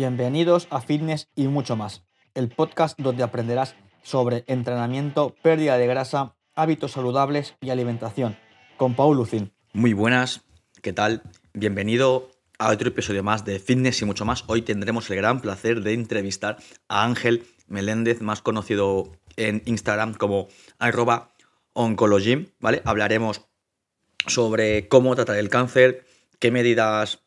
Bienvenidos a Fitness y mucho más, el podcast donde aprenderás sobre entrenamiento, pérdida de grasa, hábitos saludables y alimentación, con Paul Lucin. Muy buenas, ¿qué tal? Bienvenido a otro episodio más de Fitness y mucho más. Hoy tendremos el gran placer de entrevistar a Ángel Meléndez, más conocido en Instagram como arroba oncologym, ¿vale? Hablaremos sobre cómo tratar el cáncer, qué medidas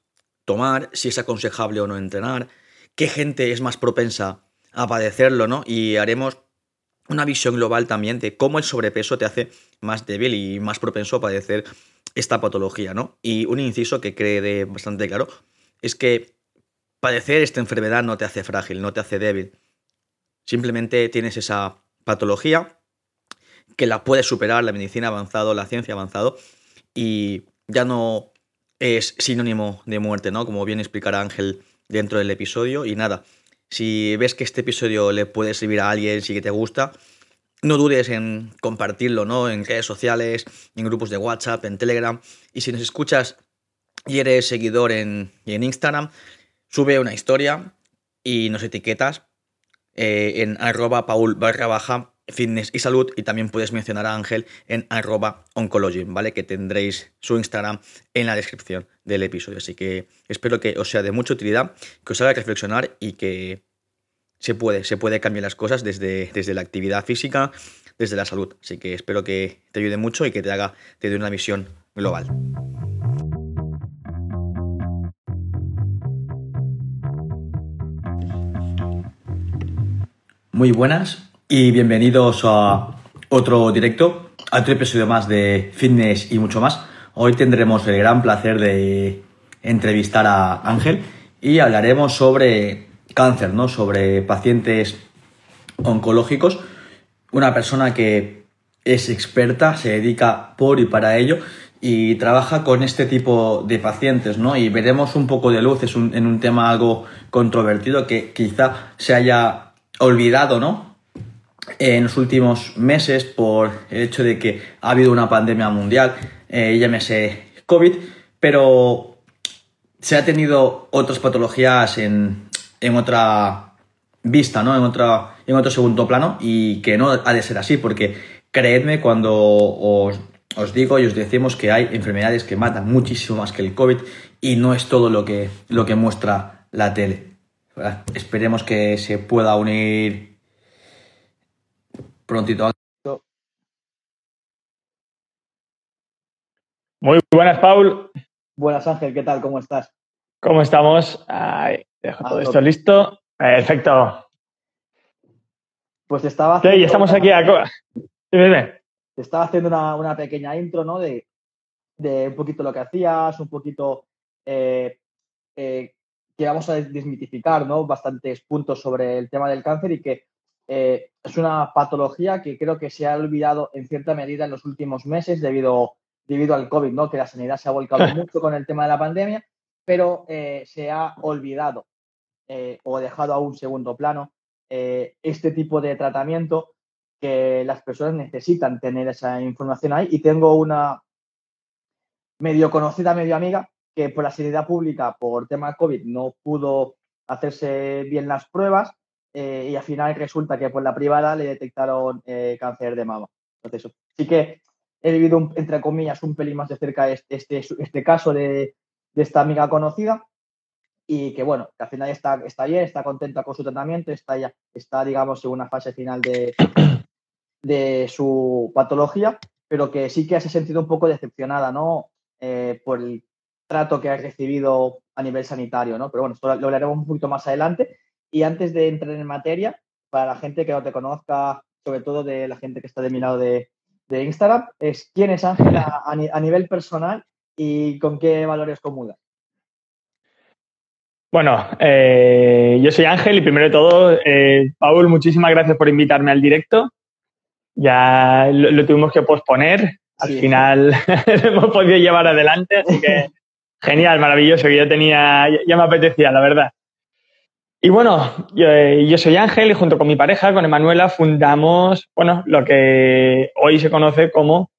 tomar, si es aconsejable o no entrenar, qué gente es más propensa a padecerlo, ¿no? Y haremos una visión global también de cómo el sobrepeso te hace más débil y más propenso a padecer esta patología, ¿no? Y un inciso que quede bastante claro es que padecer esta enfermedad no te hace frágil, no te hace débil. Simplemente tienes esa patología que la puedes superar, la medicina ha avanzado, la ciencia ha avanzado y ya no es sinónimo de muerte, ¿no? Como bien explicará Ángel dentro del episodio. Y nada, si ves que este episodio le puede servir a alguien, si que te gusta, no dudes en compartirlo, ¿no? En redes sociales, en grupos de WhatsApp, en Telegram. Y si nos escuchas y eres seguidor en, en Instagram, sube una historia y nos etiquetas eh, en arroba paul barra baja fitness y salud y también puedes mencionar a Ángel en arroba oncology, ¿vale? Que tendréis su Instagram en la descripción del episodio. Así que espero que os sea de mucha utilidad, que os haga reflexionar y que se puede, se puede cambiar las cosas desde, desde la actividad física, desde la salud. Así que espero que te ayude mucho y que te haga, te dé una visión global. Muy buenas, y bienvenidos a otro directo, a otro episodio más de Fitness y mucho más. Hoy tendremos el gran placer de entrevistar a Ángel y hablaremos sobre cáncer, ¿no? Sobre pacientes oncológicos. Una persona que es experta, se dedica por y para ello y trabaja con este tipo de pacientes, ¿no? Y veremos un poco de luz es en un tema algo controvertido que quizá se haya olvidado, ¿no? En los últimos meses por el hecho de que ha habido una pandemia mundial, eh, llámese COVID, pero se ha tenido otras patologías en, otra vista, ¿no? En, otra, en otro segundo plano y que no ha de ser así porque creedme cuando os, digo y os decimos que hay enfermedades que matan muchísimo más que el COVID y no es todo lo que, lo que muestra la tele. Esperemos que se pueda unir prontito. Muy buenas, Paul. Buenas, Ángel, ¿qué tal? ¿Cómo estás? ¿Cómo estamos? dejo todo esto listo. Perfecto. Pues estaba haciendo. Sí, estamos aquí a. Dime, Estaba haciendo una, pequeña intro, ¿no? De, un poquito lo que hacías, un poquito eh, eh, que vamos a desmitificar, ¿no? Bastantes puntos sobre el tema del cáncer y que eh, es una patología que creo que se ha olvidado en cierta medida en los últimos meses debido, debido al COVID, ¿no? que la sanidad se ha volcado mucho con el tema de la pandemia, pero eh, se ha olvidado eh, o dejado a un segundo plano este tipo de tratamiento que las personas necesitan tener esa información ahí. Y tengo una medio conocida, medio amiga, que por la sanidad pública, por tema COVID, no pudo hacerse bien las pruebas eh, y al final resulta que por la privada le detectaron eh, cáncer de mama. Entonces, sí que he vivido, entre comillas, un pelín más de cerca este, este, este caso de, esta amiga conocida y que, bueno, que al final está, está bien, está contenta con su tratamiento, está, ya, está digamos, en una fase final de, de su patología, pero que sí que se ha sentido un poco decepcionada, ¿no? Eh, por el trato que ha recibido a nivel sanitario, ¿no? Pero bueno, esto lo hablaremos un poquito más adelante. Y antes de entrar en materia, para la gente que no te conozca, sobre todo de la gente que está de mi lado de, Instagram, es quién es Ángel a, nivel personal y con qué valores comulga. Bueno, eh, yo soy Ángel y primero de todo, eh, Paul, muchísimas gracias por invitarme al directo. Ya lo, tuvimos que posponer, al final lo hemos podido llevar adelante, así que genial, maravilloso, que yo tenía, ya me apetecía, la verdad. Y bueno, eh, yo, soy Ángel y junto con mi pareja, con Emanuela, fundamos, bueno, lo que hoy se conoce como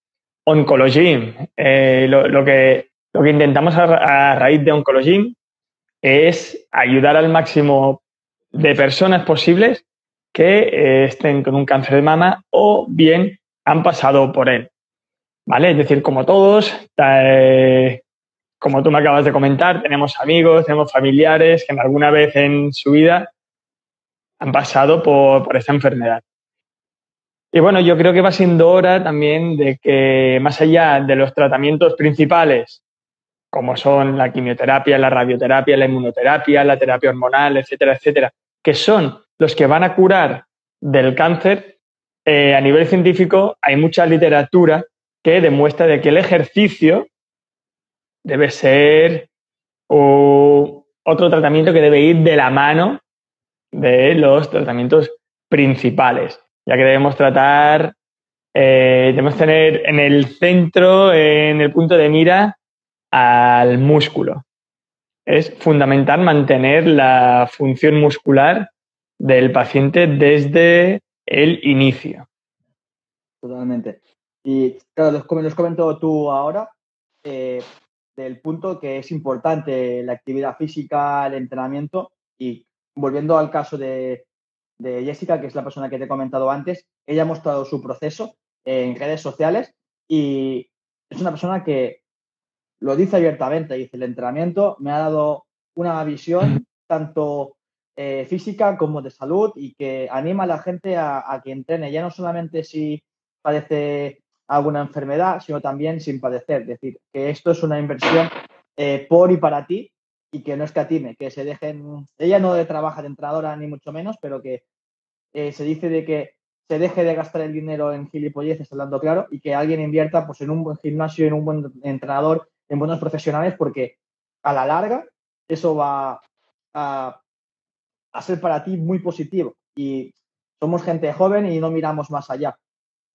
Oncology. Eh, lo, que, lo que intentamos a, raíz de Oncology es ayudar al máximo de personas posibles que eh, estén con un cáncer de mama o bien han pasado por él. ¿Vale? Es decir, como todos, eh, como tú me acabas de comentar, tenemos amigos, tenemos familiares que alguna vez en su vida han pasado por, esta enfermedad. Y bueno, yo creo que va siendo hora también de que más allá de los tratamientos principales, como son la quimioterapia, la radioterapia, la inmunoterapia, la terapia hormonal, etcétera, etcétera, que son los que van a curar del cáncer, eh, a nivel científico hay mucha literatura que demuestra de que el ejercicio debe ser otro tratamiento que debe ir de la mano de los tratamientos principales, ya que debemos tratar, eh, debemos tener en el centro, en el punto de mira, al músculo. Es fundamental mantener la función muscular del paciente desde el inicio. Totalmente. Y claro, nos comentó tú ahora, eh, del punto que es importante la actividad física, el entrenamiento. Y volviendo al caso de, Jessica, que es la persona que te he comentado antes, ella ha mostrado su proceso en redes sociales y es una persona que lo dice abiertamente, dice, el entrenamiento me ha dado una visión tanto eh, física como de salud y que anima a la gente a, a, que entrene, ya no solamente si padece alguna enfermedad, sino también sin padecer. Es decir, que esto es una inversión eh, por y para ti y que no escatime, que se dejen, ella no trabaja de entrenadora ni mucho menos, pero que eh, se dice de que se deje de gastar el dinero en gilipolleces, hablando claro, y que alguien invierta pues, en un buen gimnasio, en un buen entrenador, en buenos profesionales, porque a la larga eso va a, a ser para ti muy positivo. Y somos gente joven y no miramos más allá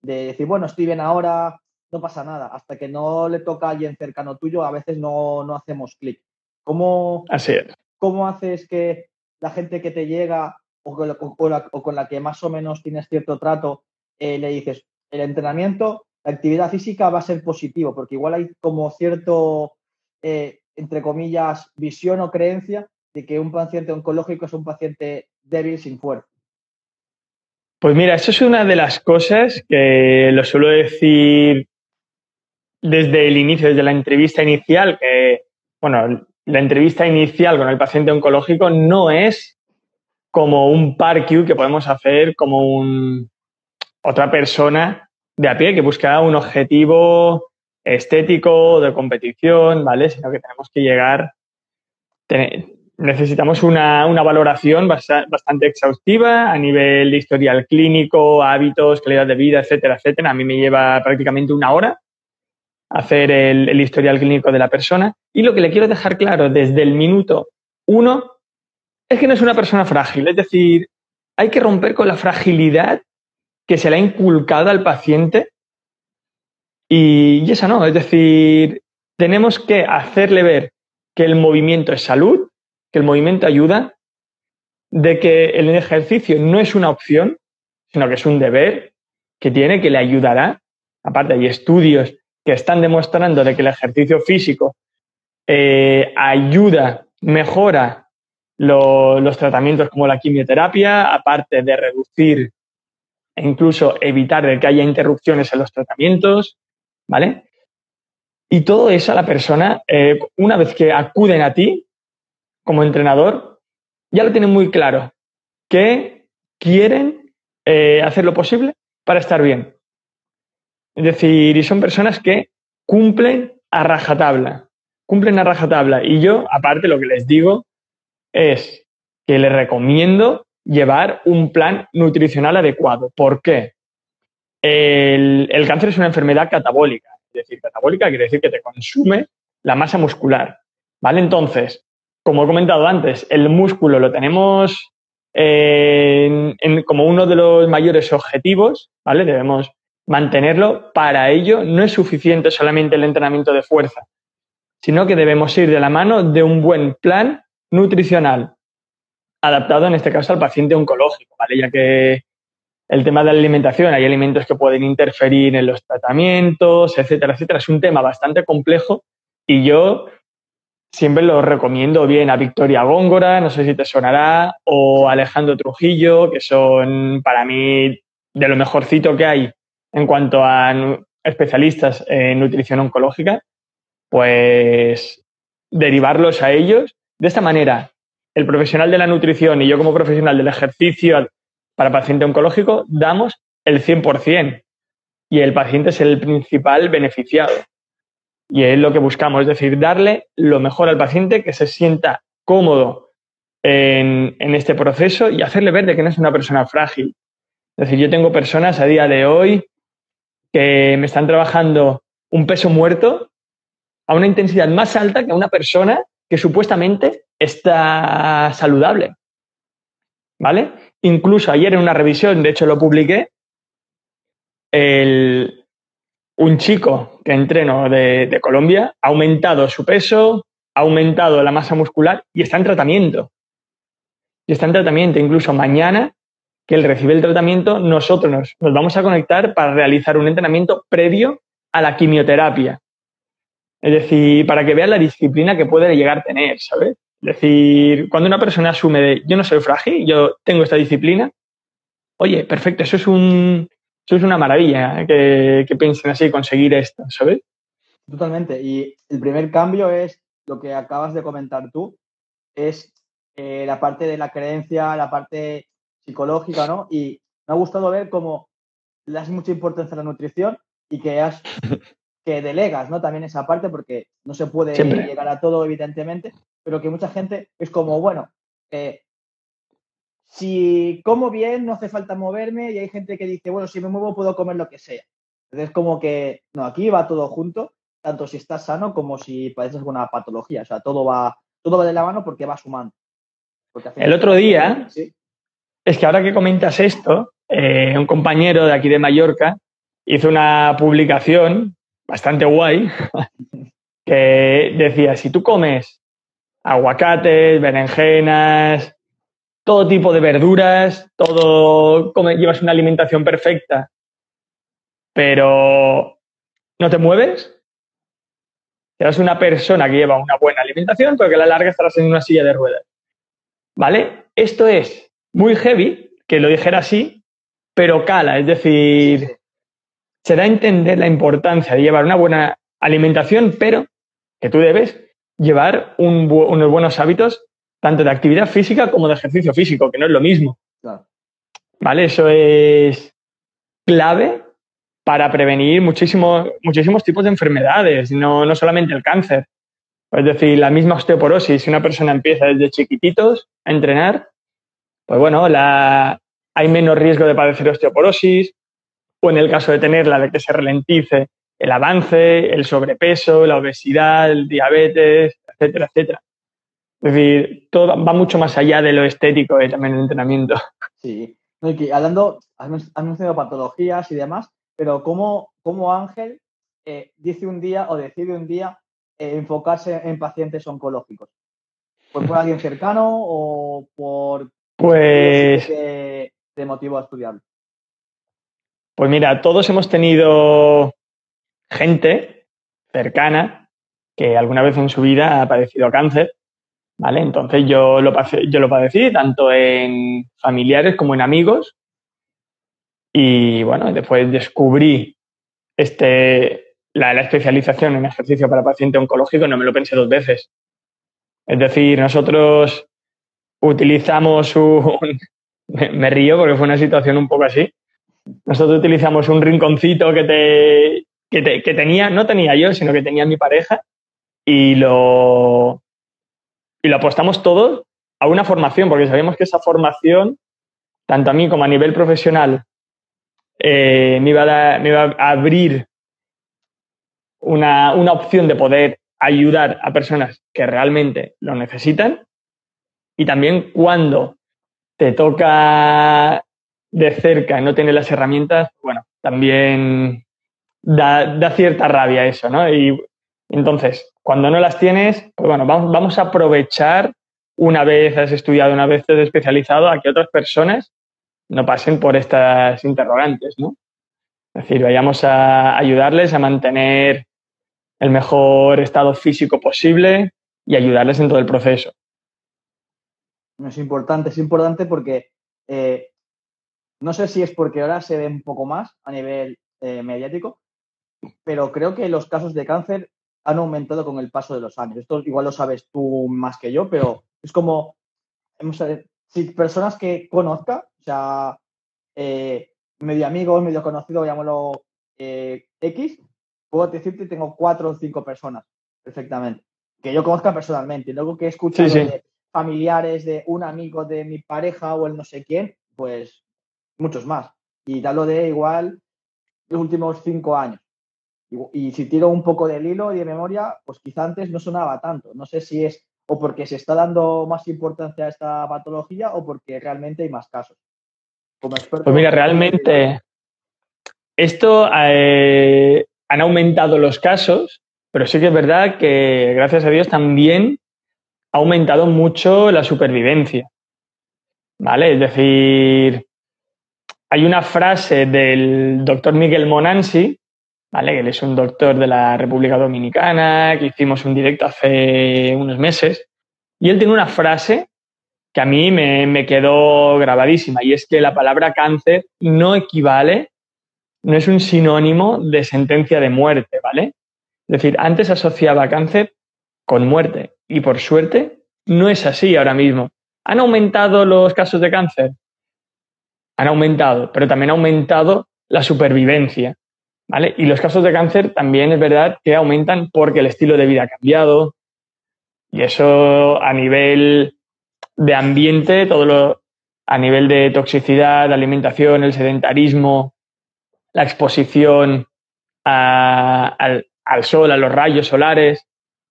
de decir, bueno, estoy bien ahora, no pasa nada. Hasta que no le toca a alguien cercano tuyo, a veces no, no hacemos clic. ¿Cómo, Así es. ¿Cómo haces que la gente que te llega o con la, que más o menos tienes cierto trato, eh, le dices, el entrenamiento, la actividad física va a ser positivo? Porque igual hay como cierto, eh, entre comillas, visión o creencia de que un paciente oncológico es un paciente débil sin fuerza. Pues mira, eso es una de las cosas que lo suelo decir desde el inicio, desde la entrevista inicial, que, bueno, la entrevista inicial con el paciente oncológico no es como un parque que podemos hacer como un, otra persona de a pie que busca un objetivo estético, de competición, ¿vale? Sino que tenemos que llegar, necesitamos una, valoración bastante exhaustiva a nivel de historial clínico, hábitos, calidad de vida, etcétera, etcétera. A mí me lleva prácticamente una hora hacer el, historial clínico de la persona. Y lo que le quiero dejar claro desde el minuto uno es que no es una persona frágil. Es decir, hay que romper con la fragilidad que se le ha inculcado al paciente y, y esa no. Es decir, tenemos que hacerle ver que el movimiento es salud, que el movimiento ayuda, de que el ejercicio no es una opción, sino que es un deber que tiene, que le ayudará. Aparte, hay estudios que están demostrando de que el ejercicio físico eh, ayuda, mejora los tratamientos como la quimioterapia, aparte de reducir e incluso evitar que haya interrupciones en los tratamientos, ¿vale? Y todo eso a la persona, eh, una vez que acuden a ti, como entrenador ya lo tienen muy claro, que quieren eh, hacer lo posible para estar bien. Es decir, y son personas que cumplen a rajatabla, cumplen a rajatabla. Y yo, aparte, lo que les digo es que les recomiendo llevar un plan nutricional adecuado. ¿Por qué? El, el, cáncer es una enfermedad catabólica. Es decir, catabólica quiere decir que te consume la masa muscular. ¿Vale? Entonces, como he comentado antes, el músculo lo tenemos como uno de los mayores objetivos, ¿vale? Debemos mantenerlo. Para ello no es suficiente solamente el entrenamiento de fuerza, sino que debemos ir de la mano de un buen plan nutricional, adaptado en este caso al paciente oncológico, ¿vale? Ya que el tema de la alimentación, hay alimentos que pueden interferir en los tratamientos, etcétera, etcétera. Es un tema bastante complejo y yo siempre los recomiendo bien a Victoria Góngora, no sé si te sonará, o Alejandro Trujillo, que son para mí de lo mejorcito que hay en cuanto a especialistas en nutrición oncológica, pues derivarlos a ellos. De esta manera, el profesional de la nutrición y yo como profesional del ejercicio para paciente oncológico damos el 100% y el paciente es el principal beneficiado. Y es lo que buscamos, es decir, darle lo mejor al paciente, que se sienta cómodo en, en este proceso y hacerle ver de que no es una persona frágil. Es decir, yo tengo personas a día de hoy que me están trabajando un peso muerto a una intensidad más alta que una persona que supuestamente está saludable. ¿Vale? Incluso ayer en una revisión, de hecho lo publiqué, el, un chico que entreno de, Colombia ha aumentado su peso, ha aumentado la masa muscular y está en tratamiento. Y está en tratamiento. Incluso mañana que él recibe el tratamiento, nosotros nos, nos vamos a conectar para realizar un entrenamiento previo a la quimioterapia. Es decir, para que vean la disciplina que puede llegar a tener, ¿sabes? Es decir, cuando una persona asume de yo no soy frágil, yo tengo esta disciplina, oye, perfecto, eso es un, eso es una maravilla ¿eh? que, que piensen así, conseguir esto, ¿sabes? Totalmente. Y el primer cambio es lo que acabas de comentar tú, es eh, la parte de la creencia, la parte psicológica, ¿no? Y me ha gustado ver cómo le das mucha importancia a la nutrición y que has que delegas, ¿no? También esa parte, porque no se puede Siempre. llegar a todo, evidentemente, pero que mucha gente es como, bueno, eh, si como bien, no hace falta moverme, y hay gente que dice, bueno, si me muevo puedo comer lo que sea. Entonces, como que, no, aquí va todo junto, tanto si estás sano como si padeces alguna patología. O sea, todo va, todo va de la mano porque va sumando. Porque El otro día, sí. es que ahora que comentas esto, eh, un compañero de aquí de Mallorca hizo una publicación bastante guay que decía, si tú comes aguacates, berenjenas, todo tipo de verduras, todo, llevas una alimentación perfecta, pero no te mueves, serás una persona que lleva una buena alimentación, pero que a la larga estarás en una silla de ruedas. ¿Vale? Esto es muy heavy, que lo dijera así, pero cala, es decir, se da a entender la importancia de llevar una buena alimentación, pero que tú debes llevar un bu- unos buenos hábitos tanto de actividad física como de ejercicio físico, que no es lo mismo. Claro. ¿Vale? Eso es clave para prevenir muchísimos, muchísimos tipos de enfermedades, no, no solamente el cáncer. Es decir, la misma osteoporosis, si una persona empieza desde chiquititos a entrenar, pues bueno, la, hay menos riesgo de padecer osteoporosis, o en el caso de tenerla, de que se ralentice el avance, el sobrepeso, la obesidad, el diabetes, etcétera, etcétera. Es decir, todo va mucho más allá de lo estético eh, también el entrenamiento. Sí. No, y que hablando, has men- has mencionado patologías y demás, pero ¿cómo, cómo Ángel eh, dice un día o decide un día eh, enfocarse en pacientes oncológicos? ¿Por, por alguien cercano o por Pues, te motivó a estudiarlo? pues mira, todos hemos tenido gente cercana que alguna vez en su vida ha padecido cáncer, ¿vale? Entonces yo lo, yo lo padecí tanto en familiares como en amigos y bueno, después descubrí este, la, la especialización en ejercicio para paciente oncológico, no me lo pensé dos veces. Es decir, nosotros utilizamos un... Me, me río porque fue una situación un poco así. Nosotros utilizamos un rinconcito que, te, que, te- que tenía, no tenía yo, sino que tenía mi pareja, y lo, y lo apostamos todo a una formación, porque sabíamos que esa formación, tanto a mí como a nivel profesional, eh, me, iba a dar- me a abrir una, una opción de poder ayudar a personas que realmente lo necesitan y también cuando te toca de cerca y no tienes las herramientas, bueno, también da, da cierta rabia eso, ¿no? Y entonces, cuando no las tienes, pues bueno, vamos, a aprovechar una vez has estudiado, una vez te has especializado, a que otras personas no pasen por estas interrogantes, ¿no? Es decir, vayamos a ayudarles a mantener el mejor estado físico posible y ayudarles en todo el proceso. Es importante, es importante porque eh, no sé si es porque ahora se ve un poco más a nivel eh, mediático, pero creo que los casos de cáncer han aumentado con el paso de los años. Esto igual lo sabes tú más que yo, pero es como, si personas que conozca, o sea, eh, medio amigos, medio conocido, llamémoslo eh, X, puedo decirte tengo cuatro o cinco personas perfectamente, que yo conozca personalmente. Luego que he escuchado de familiares de un amigo de mi pareja o el no sé quién, pues muchos más. Y lo de igual los últimos cinco años. Y, si tiro un poco del hilo y de memoria, pues quizá antes no sonaba tanto. No sé si es o porque se está dando más importancia a esta patología o porque realmente hay más casos. pues mira, realmente esto eh, han aumentado los casos, pero sí que es verdad que gracias a Dios también ha aumentado mucho la supervivencia. ¿Vale? Es decir, hay una frase del doctor Miguel Monansi, ¿vale? Él es un doctor de la República Dominicana, que hicimos un directo hace unos meses, y él tiene una frase que a mí me, me quedó grabadísima, y es que la palabra cáncer no equivale, no es un sinónimo de sentencia de muerte, ¿vale? Es decir, antes asociaba cáncer con muerte, y por suerte no es así ahora mismo. ¿Han aumentado los casos de cáncer? Han aumentado, pero también ha aumentado la supervivencia. ¿Vale? Y los casos de cáncer también es verdad que aumentan porque el estilo de vida ha cambiado. Y eso a nivel de ambiente, todo lo, a nivel de toxicidad, alimentación, el sedentarismo, la exposición al, al sol, a los rayos solares,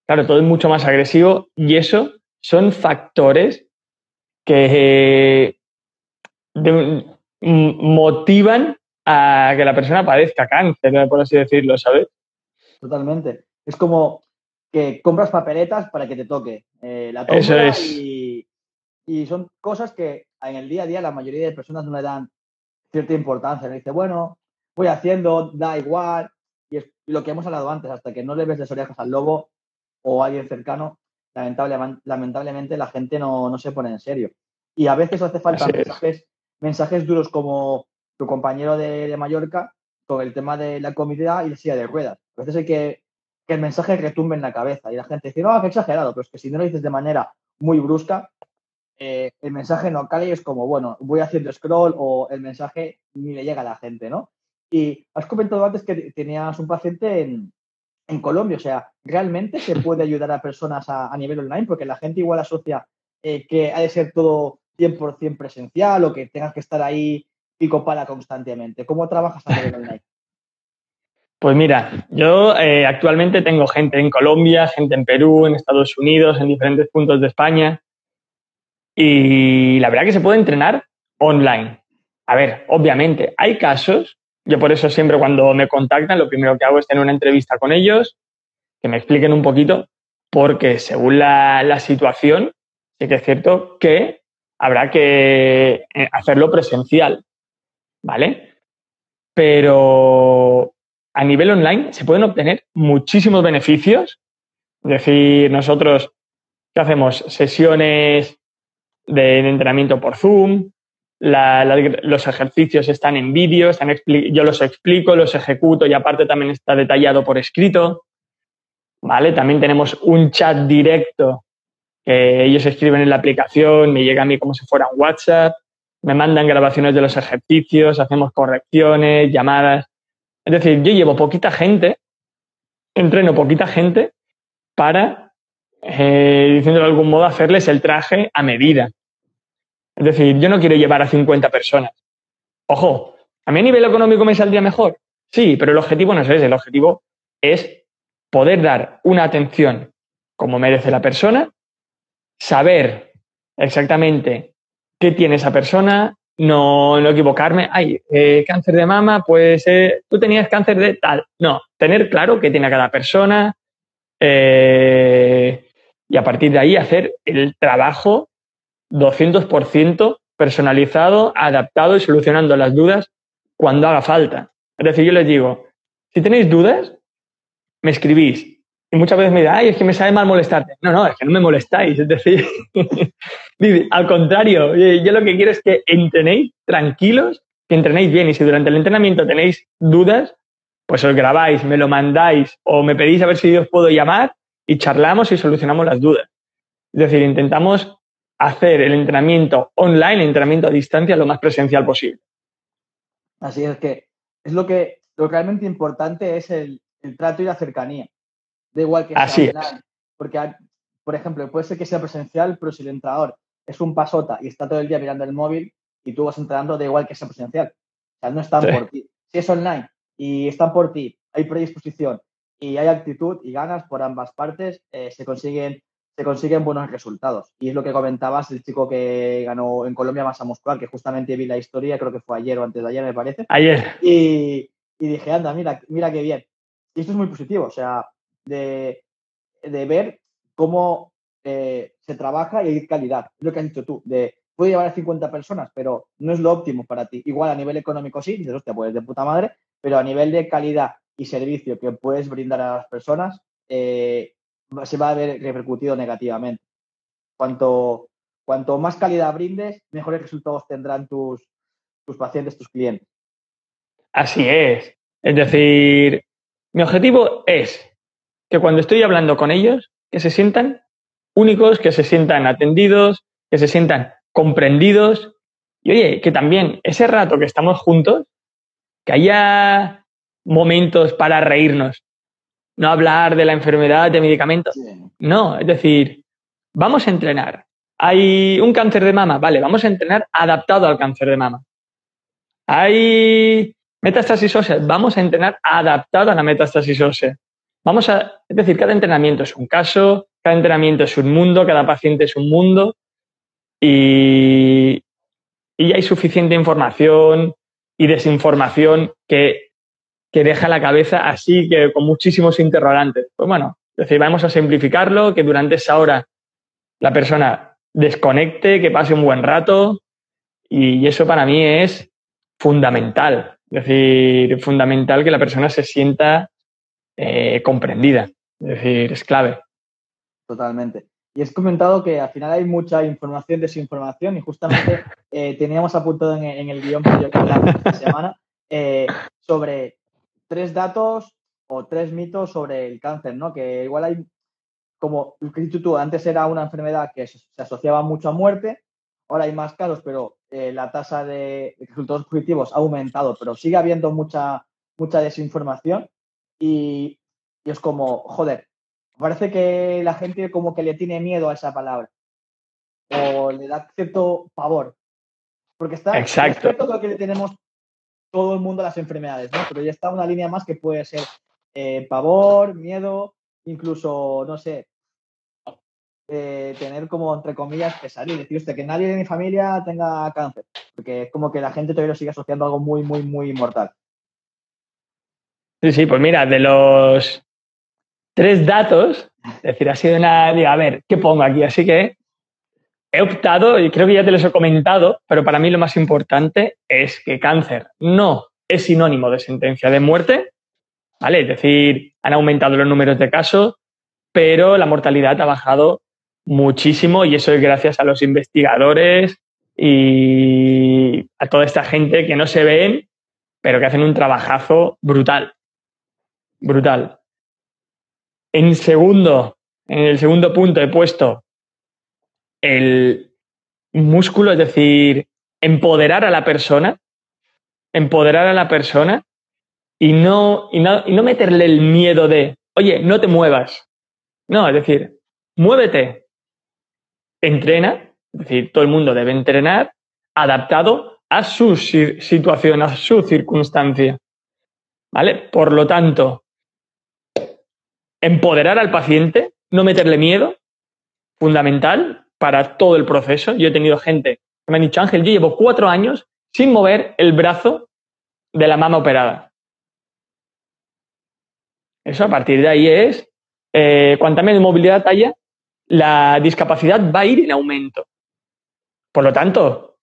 claro, todo es mucho más agresivo y eso son factores que motivan a que la persona padezca cáncer, por así decirlo, ¿sabes? Totalmente. Es como que compras papeletas para que te toque eh, la Eso es. y, y, son cosas que en el día a día la mayoría de personas no le dan cierta importancia. Le dice, bueno, voy haciendo, da igual. Y es lo que hemos hablado antes, hasta que no le ves las orejas al lobo o a alguien cercano, lamentablemente, la gente no, no, se pone en serio. Y a veces hace falta mensajes, mensajes, duros como tu compañero de, Mallorca con el tema de la comida y la silla de ruedas. A veces hay que el mensaje retumbe en la cabeza y la gente dice, no, qué exagerado, pero es que si no lo dices de manera muy brusca, eh, el mensaje no cale y es como, bueno, voy haciendo scroll o el mensaje ni le llega a la gente, ¿no? Y has comentado antes que tenías un paciente en, en Colombia. O sea, ¿realmente se puede ayudar a personas a, nivel online? Porque la gente igual asocia eh, que ha de ser todo 100% presencial o que tengas que estar ahí pico pala constantemente. ¿Cómo trabajas a nivel online? Pues mira, yo eh, actualmente tengo gente en Colombia, gente en Perú, en Estados Unidos, en diferentes puntos de España. Y la verdad que se puede entrenar online. A ver, obviamente, hay casos yo por eso siempre cuando me contactan, lo primero que hago es tener una entrevista con ellos, que me expliquen un poquito, porque según la, situación, sí que es cierto que habrá que eh, hacerlo presencial, ¿vale? Pero a nivel online se pueden obtener muchísimos beneficios. Es decir, nosotros, ¿qué hacemos? Sesiones de entrenamiento por Zoom, los ejercicios están en vídeo, están yo los explico, los ejecuto y aparte también está detallado por escrito. ¿Vale? También tenemos un chat directo que ellos escriben en la aplicación, me llega a mí como si fuera un WhatsApp, me mandan grabaciones de los ejercicios, hacemos correcciones, llamadas. Es decir, yo llevo poquita gente, entreno poquita gente para, eh, diciéndolo de algún modo, hacerles el traje a medida. Es decir, yo no quiero llevar a 50 personas. Ojo, ¿a mí a nivel económico me saldría mejor? Sí, pero el objetivo no es ese. El objetivo es poder dar una atención como merece la persona, saber exactamente qué tiene esa persona, no, no equivocarme. Ay, eh, cáncer de mama, pues tú tenías cáncer de tal. No, tener claro qué tiene cada persona eh, y a partir de ahí hacer el trabajo 200% personalizado, adaptado y solucionando las dudas cuando haga falta. Es decir, yo les digo, si tenéis dudas, me escribís y muchas veces me dicen, ay, es que me sabe mal molestarte. No, no, es que no me molestáis. Es decir, al contrario, yo lo que quiero es que entrenéis tranquilos, que entrenéis bien. Y si durante el entrenamiento tenéis dudas, pues os grabáis, me lo mandáis o me pedís a ver si os puedo llamar y charlamos y solucionamos las dudas. Es decir, intentamos hacer el entrenamiento online, el entrenamiento a distancia, lo más presencial posible. Así es que es lo que lo realmente importante es el, trato y la cercanía. Da igual que sea online, porque por ejemplo, puede ser que sea presencial, pero si el entrenador es un pasota y está todo el día mirando el móvil y tú vas entrenando, da igual que sea presencial. O sea, no están por ti. Si es online y están por ti, hay predisposición y hay actitud y ganas por ambas partes, eh, se consiguen se consiguen buenos resultados. Y es lo que comentabas, el chico que ganó en Colombia masa muscular, que justamente vi la historia, creo que fue ayer o antes de ayer, me parece. Ayer. Y, dije, anda, mira, mira qué bien. Y esto es muy positivo, o sea, de, ver cómo eh, se trabaja y hay calidad. Es lo que has dicho tú, de puede llevar a 50 personas, pero no es lo óptimo para ti. Igual a nivel económico sí, dices, hostia, pues de puta madre, pero a nivel de calidad y servicio que puedes brindar a las personas, eh, se va a ver repercutido negativamente. Cuanto, cuanto más calidad brindes, mejores resultados tendrán tus, tus pacientes, tus clientes. Así es. Es decir, mi objetivo es que cuando estoy hablando con ellos, que se sientan únicos, que se sientan atendidos, que se sientan comprendidos. Y oye, que también ese rato que estamos juntos, que haya momentos para reírnos, no hablar de la enfermedad, de medicamentos. No, es decir, vamos a entrenar. Hay un cáncer de mama, vale, vamos a entrenar adaptado al cáncer de mama. Hay metástasis ósea, vamos a entrenar adaptado a la metástasis ósea. Vamos a, es decir, cada entrenamiento es un caso, cada entrenamiento es un mundo, cada paciente es un mundo y, y hay suficiente información y desinformación que que deja la cabeza así, que con muchísimos interrogantes. Pues bueno, es decir, vamos a simplificarlo, que durante esa hora la persona desconecte, que pase un buen rato, y eso para mí es fundamental. Es decir, fundamental que la persona se sienta eh, comprendida. Es decir, es clave. Totalmente. Y has comentado que al final hay mucha información, desinformación, y justamente eh, teníamos apuntado en, en, el guion que yo esta semana eh, sobre tres datos o tres mitos sobre el cáncer, ¿no? Que igual hay, como tú, antes era una enfermedad que se, asociaba mucho a muerte, ahora hay más casos, pero eh, la tasa de resultados positivos ha aumentado, pero sigue habiendo mucha, mucha desinformación y, es como, joder, parece que la gente como que le tiene miedo a esa palabra o le da cierto pavor. Porque está Exacto. lo que le tenemos todo el mundo las enfermedades, ¿no? Pero ya está una línea más que puede ser eh, pavor, miedo, incluso, no sé, eh, tener como, entre comillas, pesar y decir usted que nadie de mi familia tenga cáncer, porque es como que la gente todavía lo sigue asociando a algo muy, muy, muy mortal. Sí, sí, pues mira, de los tres datos, es decir, ha sido una, a ver, ¿qué pongo aquí? Así que he optado, y creo que ya te los he comentado, pero para mí lo más importante es que cáncer no es sinónimo de sentencia de muerte, ¿vale? Es decir, han aumentado los números de casos, pero la mortalidad ha bajado muchísimo y eso es gracias a los investigadores y a toda esta gente que no se ven, pero que hacen un trabajazo brutal. Brutal. En segundo, en el segundo punto he puesto el músculo, es decir, empoderar a la persona, empoderar a la persona y no, y no, y no meterle el miedo de, oye, no te muevas. No, es decir, muévete, entrena, es decir, todo el mundo debe entrenar adaptado a su situación, a su circunstancia. ¿Vale? Por lo tanto, empoderar al paciente, no meterle miedo, fundamental, para todo el proceso. Yo he tenido gente que me han dicho, Ángel, yo llevo cuatro años sin mover el brazo de la mama operada. Eso a partir de ahí es, eh, cuanta menos movilidad haya, la discapacidad va a ir en aumento. Por lo tanto,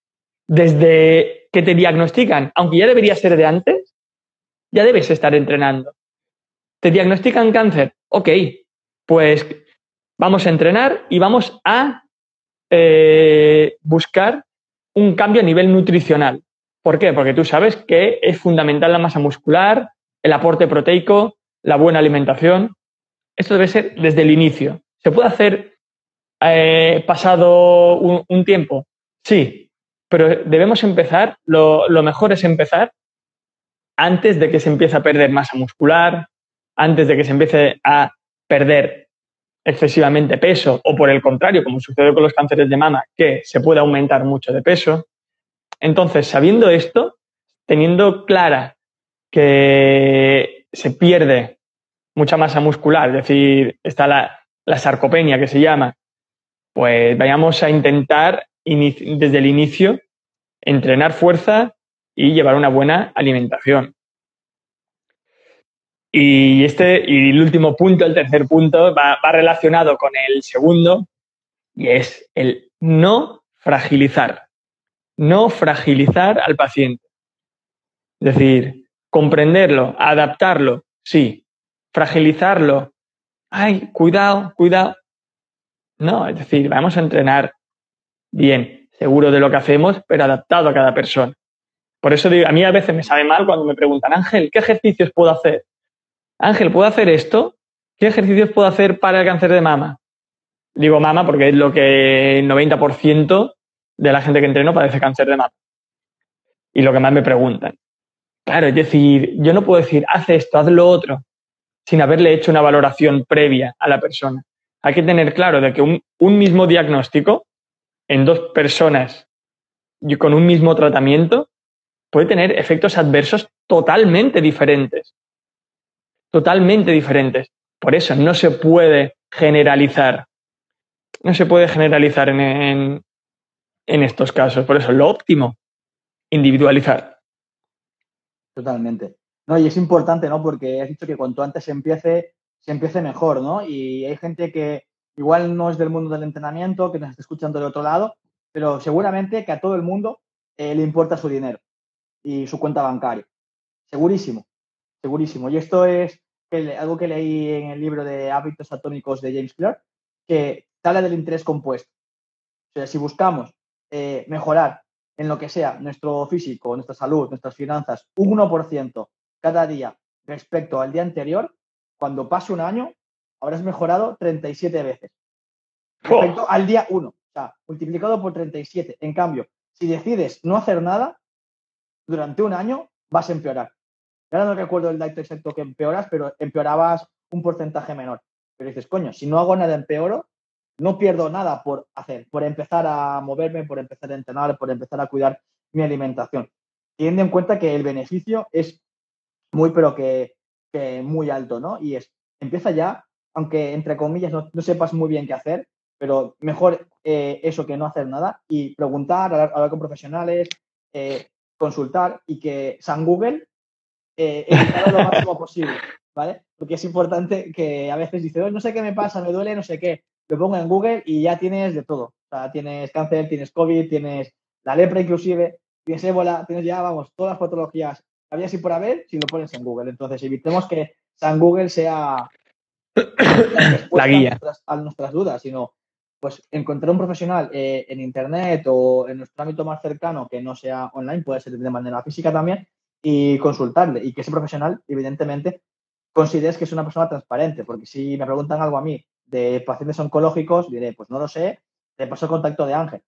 desde que te diagnostican, aunque ya debería ser de antes, ya debes estar entrenando. ¿Te diagnostican cáncer? Ok, pues vamos a entrenar y vamos a eh, buscar un cambio a nivel nutricional. ¿Por qué? Porque tú sabes que es fundamental la masa muscular, el aporte proteico, la buena alimentación. Esto debe ser desde el inicio. ¿Se puede hacer eh, pasado un, tiempo? Sí, pero debemos empezar, lo, lo mejor es empezar antes de que se empiece a perder masa muscular, antes de que se empiece a perder excesivamente peso o por el contrario, como sucede con los cánceres de mama, que se puede aumentar mucho de peso. Entonces, sabiendo esto, teniendo clara que se pierde mucha masa muscular, es decir, está la, la sarcopenia que se llama, pues vayamos a intentar desde el inicio entrenar fuerza y llevar una buena alimentación. Y este, y el último punto, el tercer punto, va, relacionado con el segundo, y es el no fragilizar. No fragilizar al paciente. Es decir, comprenderlo, adaptarlo, sí. Fragilizarlo. Ay, cuidado, cuidado. No, es decir, vamos a entrenar bien, seguro de lo que hacemos, pero adaptado a cada persona. Por eso digo, a mí a veces me sabe mal cuando me preguntan, Ángel, ¿qué ejercicios puedo hacer? Ángel, ¿puedo hacer esto? ¿Qué ejercicios puedo hacer para el cáncer de mama? Digo mama porque es lo que el 90% de la gente que entreno padece cáncer de mama. Y lo que más me preguntan. Claro, es decir, yo no puedo decir, haz esto, haz lo otro, sin haberle hecho una valoración previa a la persona. Hay que tener claro de que un, un mismo diagnóstico en dos personas y con un mismo tratamiento puede tener efectos adversos totalmente diferentes totalmente diferentes. Por eso no se puede generalizar. No se puede generalizar en, estos casos. Por eso lo óptimo, individualizar. Totalmente. No, y es importante, ¿no? Porque has dicho que cuanto antes se empiece, se empiece mejor, ¿no? Y hay gente que igual no es del mundo del entrenamiento, que nos está escuchando del otro lado, pero seguramente que a todo el mundo eh, le importa su dinero y su cuenta bancaria. Segurísimo, segurísimo. Y esto es algo que leí en el libro de hábitos atómicos de James Clear, que habla del interés compuesto. O sea, si buscamos eh, mejorar en lo que sea nuestro físico, nuestra salud, nuestras finanzas, un 1% cada día respecto al día anterior, cuando pase un año, habrás mejorado 37 veces. Respecto al día 1, o sea, multiplicado por 37. En cambio, si decides no hacer nada, durante un año vas a empeorar. Ahora no recuerdo el dato exacto que empeoras, pero empeorabas un porcentaje menor. Pero dices, coño, si no hago nada, empeoro, no pierdo nada por hacer, por empezar a moverme, por empezar a entrenar, por empezar a cuidar mi alimentación. Teniendo en cuenta que el beneficio es muy, pero que, muy alto, ¿no? Y es, empieza ya, aunque entre comillas no, sepas muy bien qué hacer, pero mejor eh, eso que no hacer nada y preguntar, hablar, con profesionales, eh, consultar y que San Google eh, lo máximo posible, ¿vale? Porque es importante que a veces dices, no sé qué me pasa, me duele, no sé qué. Lo pongo en Google y ya tienes de todo. O sea, tienes cáncer, tienes COVID, tienes la lepra inclusive, tienes ébola, tienes ya, vamos, todas las patologías había así por haber si lo pones en Google. Entonces, evitemos que San Google sea la guía a nuestras, dudas, sino pues encontrar un profesional eh, en internet o en nuestro ámbito más cercano que no sea online, puede ser de manera física también, y consultarle y que ese profesional, evidentemente, consideres que es una persona transparente, porque si me preguntan algo a mí de pacientes oncológicos, diré, pues no lo sé, te paso el contacto de Ángel.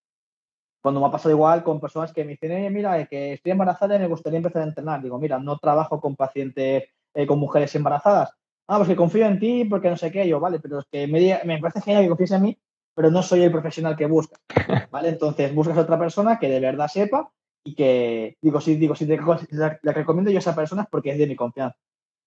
Cuando me ha pasado igual con personas que me dicen, mira, que estoy embarazada y me gustaría empezar a entrenar. Digo, mira, no trabajo con pacientes, eh, con mujeres embarazadas. Ah, pues que confío en ti porque no sé qué. Yo, vale, pero es que me, me parece genial que confíes en mí, pero no soy el profesional que buscas. ¿Vale? Entonces buscas a otra persona que de verdad sepa y que digo, si, digo, si te, la, recomiendo yo a esa persona es porque es de mi confianza.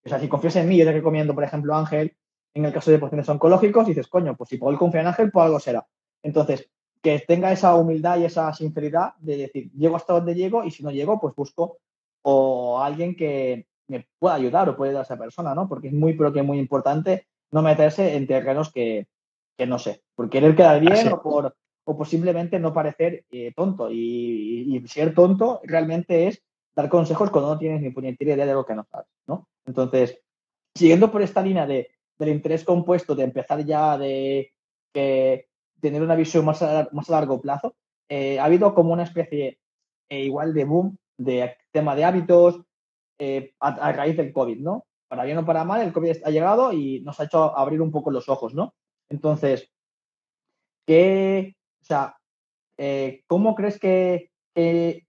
O sea, si confías en mí, yo te recomiendo, por ejemplo, a Ángel, en el caso de pacientes oncológicos, dices, coño, pues si puedo confiar en Ángel, pues algo será. Entonces, que tenga esa humildad y esa sinceridad de decir, llego hasta donde llego y si no llego, pues busco o alguien que me pueda ayudar o pueda ayudar a esa persona, ¿no? Porque es muy, pero que muy importante no meterse en terrenos que, que no sé, por querer quedar bien o por, o posiblemente no parecer eh, tonto. Y, ser tonto realmente es dar consejos cuando no tienes ni puñetera idea de lo que no sabes, ¿no? Entonces, siguiendo por esta línea de, del interés compuesto de empezar ya de tener una visión más a, más a largo plazo, eh, ha habido como una especie eh, igual de boom de tema de hábitos eh, a, raíz del COVID, ¿no? Para bien o para mal, el COVID ha llegado y nos ha hecho abrir un poco los ojos, ¿no? Entonces, ¿qué, o sea, ¿cómo crees que,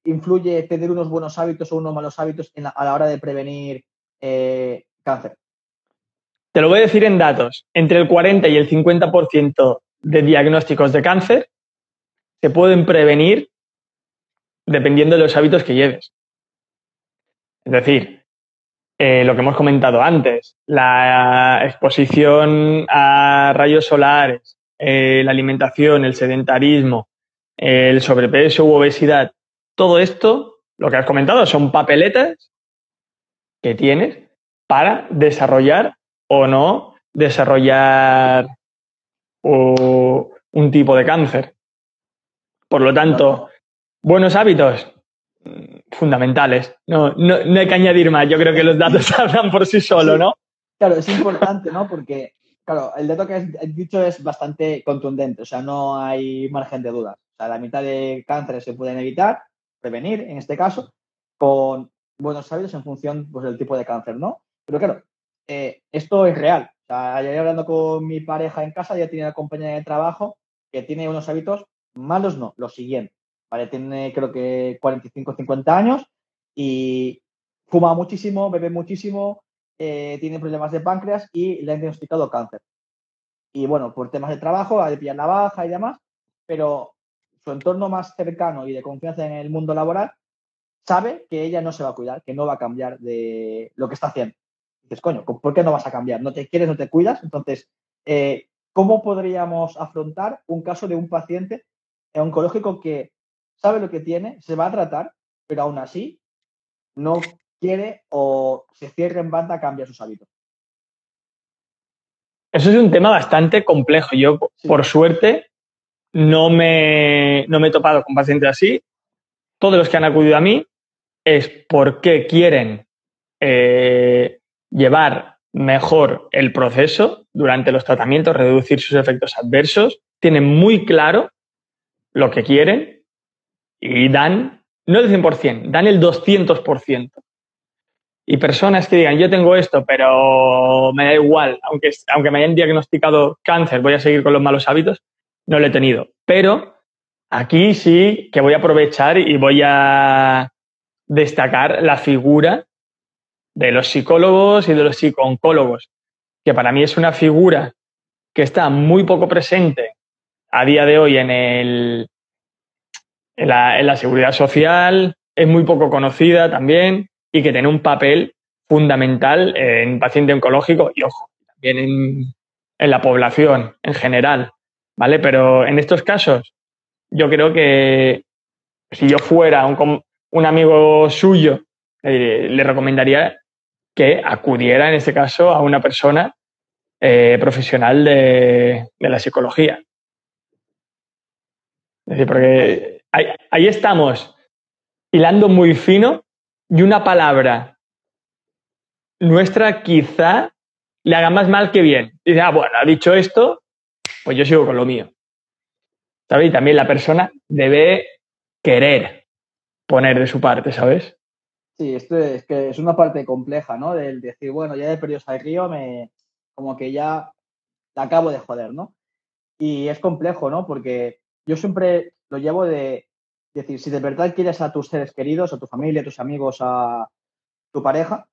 influye tener unos buenos hábitos o unos malos hábitos a la hora de prevenir cáncer? Te lo voy a decir en datos. Entre el 40 y el 50% de diagnósticos de cáncer se pueden prevenir dependiendo de los hábitos que lleves. Es decir, eh, lo que hemos comentado antes, la exposición a rayos solares, eh, la alimentación, el sedentarismo, el sobrepeso u obesidad, todo esto, lo que has comentado, son papeletas que tienes para desarrollar o no desarrollar un tipo de cáncer. Por lo tanto, buenos hábitos mm, fundamentales. No, no, hay que añadir más. Yo creo que los datos hablan por sí solos, ¿no? Claro, es importante, ¿no? Porque, claro, el dato que has dicho es bastante contundente, o sea, no hay margen de dudas. O sea, la mitad de cánceres se pueden evitar, prevenir, en este caso, con buenos hábitos en función pues, del tipo de cáncer, ¿no? Pero claro, eh, esto es real. O sea, ayer hablando con mi pareja en casa, ya tiene una compañera de trabajo que tiene unos hábitos malos, no, los siguientes. ¿vale? Tiene creo que 45, 50 años y fuma muchísimo, bebe muchísimo, eh, tiene problemas de páncreas y le han diagnosticado cáncer. Y bueno, por temas de trabajo, ha de pillar la baja y demás, pero su entorno más cercano y de confianza en el mundo laboral sabe que ella no se va a cuidar, que no va a cambiar de lo que está haciendo dices, coño, ¿por qué no vas a cambiar? No te quieres, no te cuidas. Entonces, eh, ¿cómo podríamos afrontar un caso de un paciente oncológico que sabe lo que tiene, se va a tratar, pero aún así no quiere o se cierra en banda, cambia sus hábitos? Eso es un tema bastante complejo. Yo, por suerte, no me, no me he topado con pacientes así. Todos los que han acudido a mí es porque quieren eh, llevar mejor el proceso durante los tratamientos, reducir sus efectos adversos, tienen muy claro lo que quieren y dan, no el 100%, dan el 200%. Y personas que digan, yo tengo esto, pero me da igual, aunque, aunque me hayan diagnosticado cáncer, voy a seguir con los malos hábitos, no lo he tenido. Pero aquí sí que voy a aprovechar y voy a destacar la figura de los psicólogos y de los psicooncólogos, que para mí es una figura que está muy poco presente a día de hoy en, el, en, la, seguridad social, es muy poco conocida también y que tiene un papel fundamental en paciente oncológico y, ojo, también en, en la población en general, ¿vale? Pero en estos casos, yo creo que si yo fuera un, un amigo suyo, eh, le recomendaría que acudiera en este caso a una persona eh, profesional de, la psicología. Es decir, porque ahí, estamos hilando muy fino y una palabra nuestra quizá le haga más mal que bien. Dice, ah, bueno, ha dicho esto, pues yo sigo con lo mío. ¿Sabes? Y también la persona debe querer poner de su parte, ¿sabes? Sí, esto es que es una parte compleja, ¿no? Del decir, bueno, ya he perdido al río, me, como que ya la acabo de joder, ¿no? Y es complejo, ¿no? Porque yo siempre lo llevo de decir, si de verdad quieres a tus seres queridos, a tu familia, a tus amigos, a tu pareja,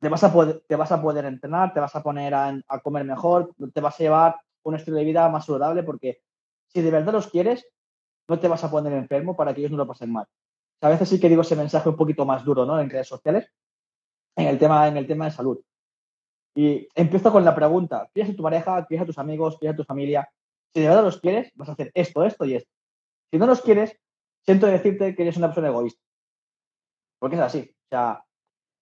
te vas a poder, te vas a poder entrenar, te vas a poner a, a comer mejor, te vas a llevar un estilo de vida más saludable, porque si de verdad los quieres, no te vas a poner enfermo para que ellos no lo pasen mal a veces sí que digo ese mensaje un poquito más duro, ¿no? En redes sociales, en el tema, en el tema de salud. Y empiezo con la pregunta, ¿quieres a tu pareja, quieres a tus amigos, quieres a tu familia? Si de verdad los quieres, vas a hacer esto, esto y esto. Si no los quieres, siento decirte que eres una persona egoísta. Porque es así. O sea,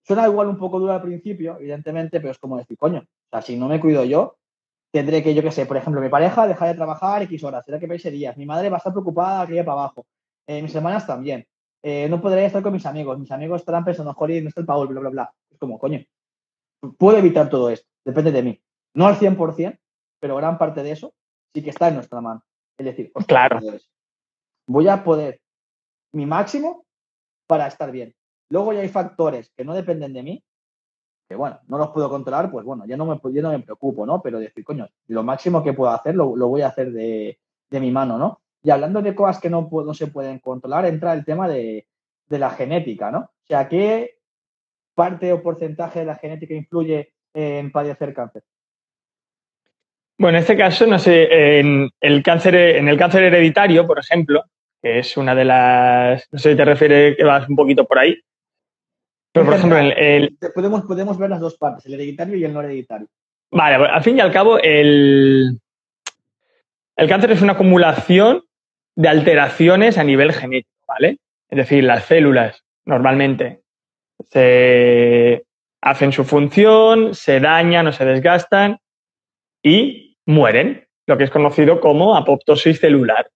suena igual un poco duro al principio, evidentemente, pero es como decir, coño, o sea, si no me cuido yo, tendré que, yo qué sé, por ejemplo, mi pareja dejar de trabajar X horas, será que pese días, mi madre va a estar preocupada que para abajo, eh, mis hermanas también. Eh, no podré estar con mis amigos, mis amigos estarán pensando, joder, no está el Paul, bla, bla, bla. Es como, coño, puedo evitar todo esto, depende de mí. No al 100%, pero gran parte de eso sí que está en nuestra mano. Es decir, claro. voy a poder mi máximo para estar bien. Luego ya hay factores que no dependen de mí, que bueno, no los puedo controlar, pues bueno, ya no me, no me preocupo, ¿no? Pero decir, coño, lo máximo que puedo hacer lo, voy a hacer de, mi mano, ¿no? Y hablando de cosas que no, no se pueden controlar, entra el tema de, de la genética, ¿no? O sea, ¿qué parte o porcentaje de la genética influye en padecer cáncer? Bueno, en este caso, no sé, en el cáncer, en el cáncer hereditario, por ejemplo, que es una de las, no sé si te refieres que vas un poquito por ahí, pero por ejemplo, el, Podemos, podemos ver las dos partes, el hereditario y el no hereditario. Vale, al fin y al cabo, el, el cáncer es una acumulación de alteraciones a nivel genético, ¿vale? Es decir, las células normalmente se hacen su función, se dañan o se desgastan y mueren, lo que es conocido como apoptosis celular.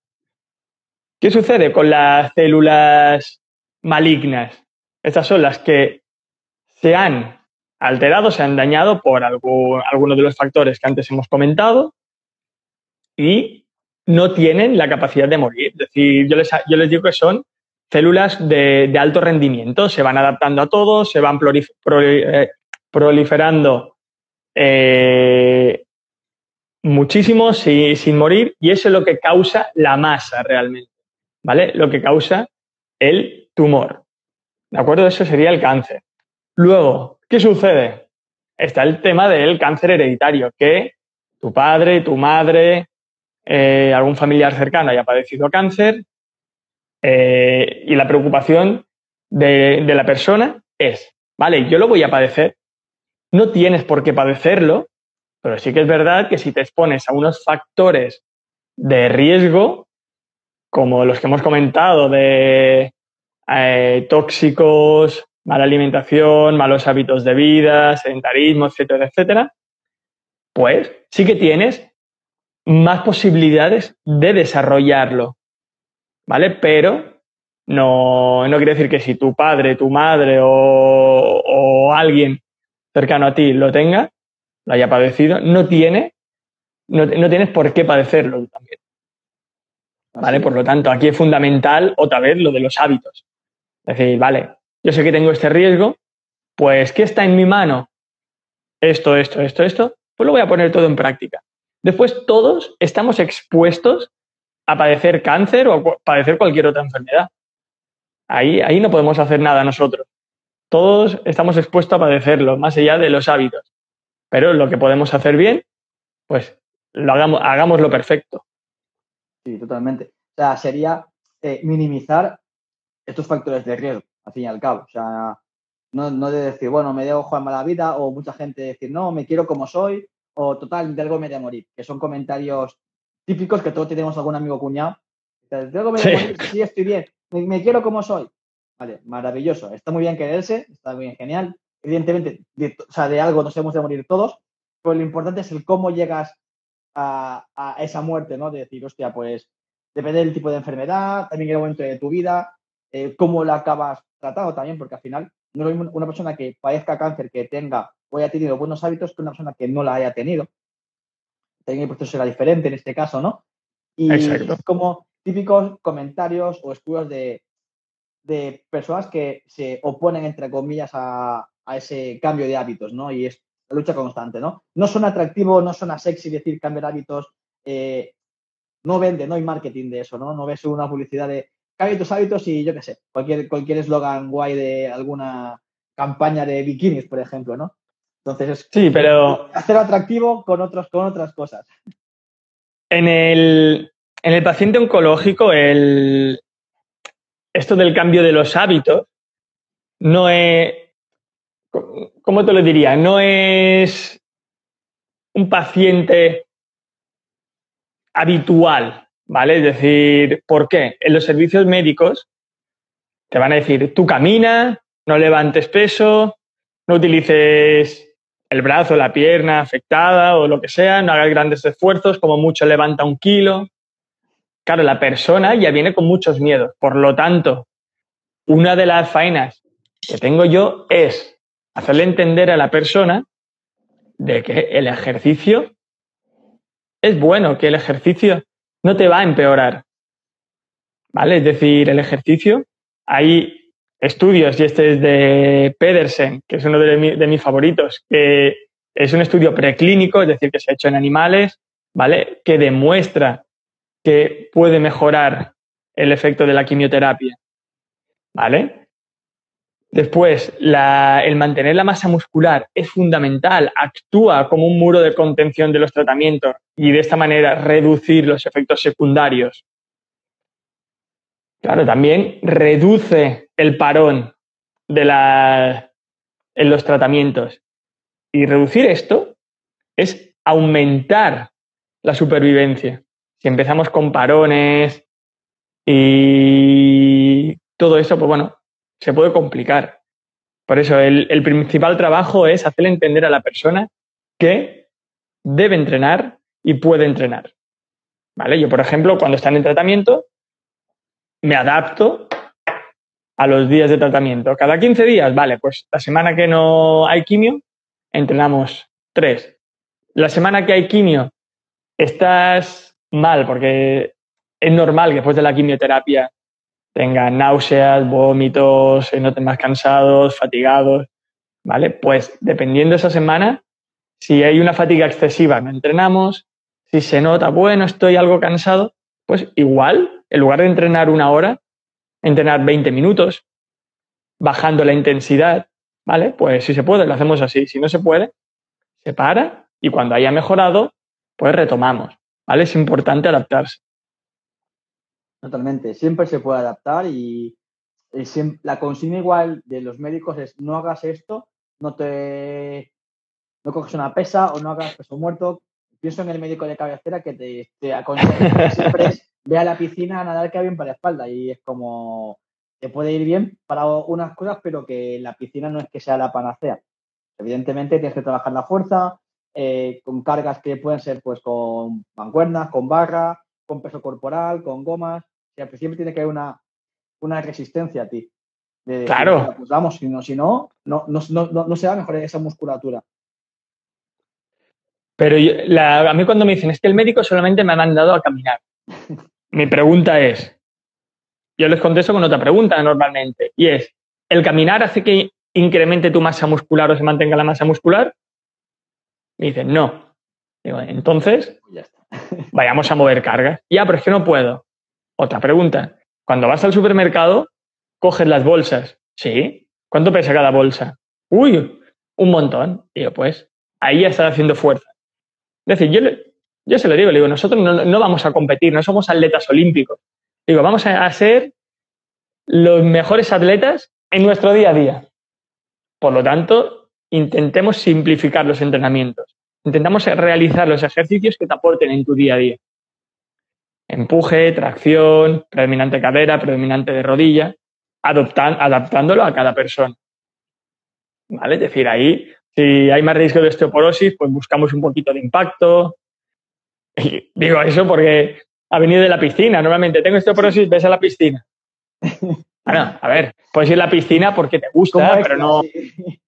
¿Qué sucede con las células malignas? Estas son las que se han alterado, se han dañado por alguno de los factores que antes hemos comentado y no tienen la capacidad de morir. Es decir, yo les, yo les digo que son células de, alto rendimiento, se van adaptando a todo, se van eh, proliferando eh, muchísimo sin morir y eso es lo que causa la masa realmente, ¿vale? Lo que causa el tumor. ¿De acuerdo? Eso sería el cáncer. Luego, ¿qué sucede? Está el tema del cáncer hereditario, que tu padre, tu madre, eh, algún familiar cercano haya padecido cáncer eh, y la preocupación de, la persona es, vale, yo lo voy a padecer, no tienes por qué padecerlo, pero sí que es verdad que si te expones a unos factores de riesgo, como los que hemos comentado, de eh, tóxicos, mala alimentación, malos hábitos de vida, sedentarismo, etcétera, etcétera, pues sí que tienes más posibilidades de desarrollarlo. ¿vale? Pero no, no quiere decir que si tu padre, tu madre o, alguien cercano a ti lo tenga, lo haya padecido, no tiene, no, tienes por qué padecerlo también. ¿Vale? Por lo tanto, aquí es fundamental otra vez lo de los hábitos. Es decir, vale, yo sé que tengo este riesgo, pues ¿qué está en mi mano? Esto, esto, esto, esto, pues lo voy a poner todo en práctica. Después todos estamos expuestos a padecer cáncer o a padecer cualquier otra enfermedad. Ahí, ahí no podemos hacer nada nosotros. Todos estamos expuestos a padecerlo, más allá de los hábitos. Pero lo que podemos hacer bien, pues lo hagamos, hagámoslo perfecto. Sí, totalmente. O sea, sería eh, minimizar estos factores de riesgo, al fin y al cabo. O sea, no, no de decir, bueno, me dejo Juan mala vida, o mucha gente decir, no, me quiero como soy, o total, de algo me de morir, que son comentarios típicos que todos tenemos algún amigo cuñado. sí. estoy bien, me, quiero como soy. Vale, maravilloso. Está muy bien quererse, está muy bien, genial. Evidentemente, de, o sea, de algo nos hemos de morir todos, pero lo importante es el cómo llegas a, esa muerte, ¿no? De decir, hostia, pues depende del tipo de enfermedad, también el momento de tu vida, eh, cómo la acabas tratando también, porque al final no es una persona que padezca cáncer, que tenga o haya tenido buenos hábitos, que una persona que no la haya tenido también el proceso será diferente en este caso, ¿no? Y como típicos comentarios o estudios de, personas que se oponen, entre comillas, a, ese cambio de hábitos, ¿no? Y es la lucha constante, ¿no? No son atractivos, no son sexy decir cambiar hábitos, eh, no vende, no hay marketing de eso, ¿no? No ves una publicidad de cambia tus hábitos y yo qué sé, cualquier cualquier eslogan guay de alguna campaña de bikinis, por ejemplo, ¿no? Entonces sí, pero... hacer atractivo con, otros, con otras cosas. En el, en el paciente oncológico, el, esto del cambio de los hábitos no es, ¿cómo te lo diría? No es un paciente habitual, ¿vale? Es decir, ¿por qué? En los servicios médicos te van a decir, tú camina, no levantes peso, no utilices el brazo, la pierna afectada o lo que sea, no hagas grandes esfuerzos, como mucho levanta un kilo. Claro, la persona ya viene con muchos miedos. Por lo tanto, una de las faenas que tengo yo es hacerle entender a la persona de que el ejercicio es bueno, que el ejercicio no te va a empeorar. ¿Vale? Es decir, el ejercicio, hay estudios, y este es de Pedersen, que es uno de, mis favoritos, que es un estudio preclínico, es decir, que se ha hecho en animales, ¿vale? Que demuestra que puede mejorar el efecto de la quimioterapia, ¿vale? Después, el mantener la masa muscular es fundamental, actúa como un muro de contención de los tratamientos y de esta manera reducir los efectos secundarios. Claro, también reduce el parón de la, en los tratamientos. Y reducir esto es aumentar la supervivencia. Si empezamos con parones y todo eso, pues bueno, se puede complicar. Por eso el, principal trabajo es hacerle entender a la persona que debe entrenar y puede entrenar. ¿Vale? Yo, por ejemplo, cuando están en tratamiento, me adapto a los días de tratamiento. Cada 15 días, vale, pues la semana que no hay quimio, entrenamos tres. La semana que hay quimio, estás mal porque es normal que después de la quimioterapia tengan náuseas, vómitos, se noten más cansados, fatigados, ¿vale? Pues dependiendo de esa semana, si hay una fatiga excesiva, no entrenamos, si se nota, bueno, estoy algo cansado, pues igual, en lugar de entrenar una hora, entrenar 20 minutos, bajando la intensidad, ¿vale? Pues si se puede, lo hacemos así. Si no se puede, se para y cuando haya mejorado, pues retomamos, ¿vale? Es importante adaptarse. Totalmente, siempre se puede adaptar y, la consigna igual de los médicos es no hagas esto, no te no coges una pesa o no hagas peso muerto. Pienso en el médico de cabecera que te, te aconseja siempre es ve a la piscina a nadar que bien para la espalda y es como te puede ir bien para unas cosas, pero que la piscina no es que sea la panacea. Evidentemente tienes que trabajar la fuerza eh, con cargas que pueden ser pues con mancuernas, con barra, con peso corporal, con gomas siempre tiene que haber una, una resistencia a ti. claro. pues vamos, si no, si no, no, no, no, no se va a mejorar esa musculatura. Pero a mí cuando me dicen, es que el médico solamente me ha mandado a caminar. Mi pregunta es, yo les contesto con otra pregunta normalmente, y es, ¿el caminar hace que incremente tu masa muscular o se mantenga la masa muscular? Me dicen, no. Digo, entonces, pues vayamos a mover cargas. Ya, pero es que no puedo. Otra pregunta. Cuando vas al supermercado, coges las bolsas. ¿Sí? ¿Cuánto pesa cada bolsa? Uy, un montón. Digo, pues ahí ya estás haciendo fuerza. Es decir, yo, yo se lo digo, le digo, nosotros no, vamos a competir, no somos atletas olímpicos. Digo, vamos a, a ser los mejores atletas en nuestro día a día. Por lo tanto, intentemos simplificar los entrenamientos. Intentamos realizar los ejercicios que te aporten en tu día a día empuje, tracción, predominante cadera, predominante de rodilla, adaptándolo a cada persona. ¿Vale? Es decir, ahí, si hay más riesgo de osteoporosis, pues buscamos un poquito de impacto. Y digo eso porque ha venido de la piscina. Normalmente tengo osteoporosis, ves a la piscina. Bueno, a ver, puedes ir a la piscina porque te gusta, pero no,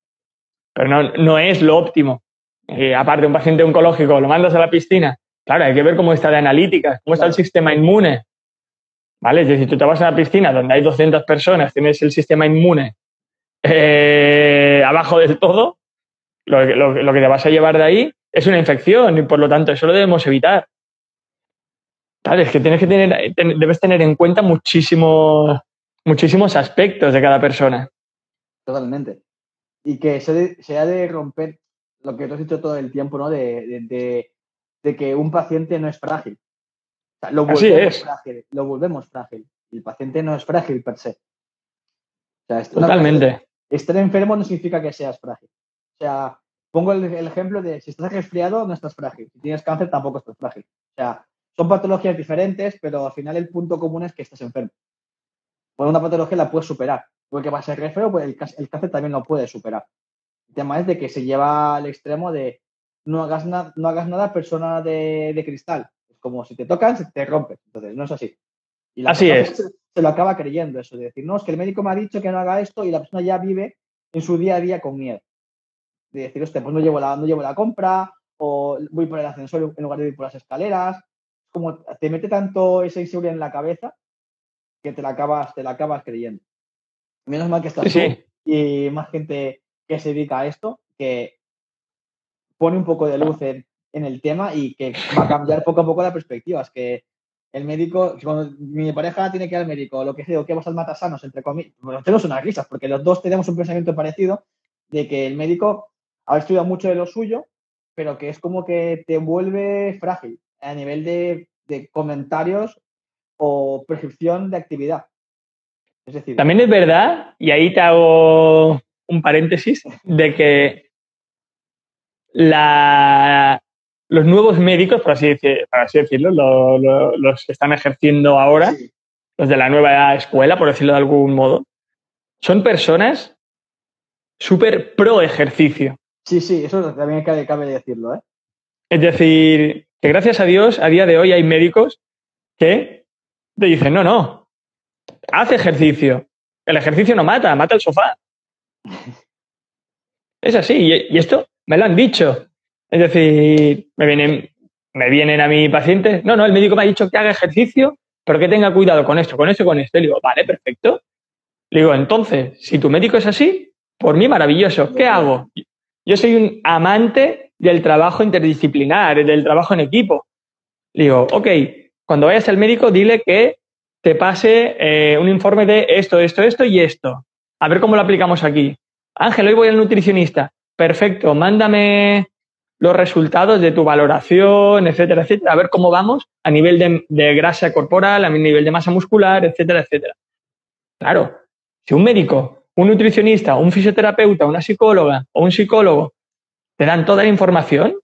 pero no, no es lo óptimo. Y aparte, un paciente oncológico lo mandas a la piscina Claro, hay que ver cómo está la analítica, cómo está el sistema inmune. ¿Vale? Es decir, tú te vas a una piscina donde hay 200 personas, tienes el sistema inmune eh, abajo del todo, lo, lo, que te vas a llevar de ahí es una infección y por lo tanto eso lo debemos evitar. Claro, es que tienes que tener, debes tener en cuenta muchísimos, muchísimos aspectos de cada persona. Totalmente. Y que se, ha de romper lo que tú has dicho todo el tiempo, ¿no? de de que un paciente no es frágil. lo volvemos frágil, lo volvemos frágil. El paciente no es frágil per se. Totalmente. estar enfermo no significa que seas frágil. O sea, pongo el, ejemplo de si estás resfriado, no estás frágil. Si tienes cáncer, tampoco estás frágil. O sea, son patologías diferentes, pero al final el punto común es que estás enfermo. Por una patología la puedes superar. Porque va a ser resfriado, pues el, el cáncer también lo puede superar. El tema es de que se lleva al extremo de no hagas, no hagas nada persona de, cristal. Es como si te tocan, se te rompe. Entonces, no es así. Y así es. Se, lo acaba creyendo eso, de decir, no, es que el médico me ha dicho que no haga esto y la persona ya vive en su día a día con miedo. de decir, hostia, pues no llevo, la, no llevo la compra o voy por el ascensor en lugar de ir por las escaleras. Como te mete tanto esa inseguridad en la cabeza que te la acabas, te la acabas creyendo. Menos mal que estás tú y más gente que se dedica a esto, que pone un poco de luz en, el tema y que va a cambiar poco a poco la perspectiva. Es que el médico, cuando mi pareja tiene que ir al médico, lo que sea, que vas al matasanos, entre comillas, bueno, tenemos unas risas, porque los dos tenemos un pensamiento parecido de que el médico ha estudiado mucho de lo suyo, pero que es como que te vuelve frágil a nivel de, comentarios o prescripción de actividad. Es decir, también es verdad, y ahí te hago un paréntesis, de que la, los nuevos médicos, por así, decirlo, los que están ejerciendo ahora, los de la nueva escuela, por decirlo de algún modo, son personas súper pro ejercicio. Sí, sí, eso también cabe, cabe decirlo. ¿eh? Es decir, que gracias a Dios, a día de hoy hay médicos que te dicen, no, no, haz ejercicio. El ejercicio no mata, mata el sofá. Es así, y esto me lo han dicho. Es decir, me vienen, me vienen a mi paciente, no, no, el médico me ha dicho que haga ejercicio, pero que tenga cuidado con esto, con esto y con esto. Le digo, vale, perfecto. Le digo, entonces, si tu médico es así, por mí maravilloso. ¿Qué hago? Yo soy un amante del trabajo interdisciplinar, del trabajo en equipo. Le digo, ok, cuando vayas al médico, dile que te pase eh, un informe de esto, esto, esto y esto. A ver cómo lo aplicamos aquí. Ángel, hoy voy al nutricionista. Perfecto, mándame los resultados de tu valoración, etcétera, etcétera, a ver cómo vamos a nivel de, grasa corporal, a nivel de masa muscular, etcétera, etcétera. Claro, si un médico, un nutricionista, un fisioterapeuta, una psicóloga o un psicólogo te dan toda la información,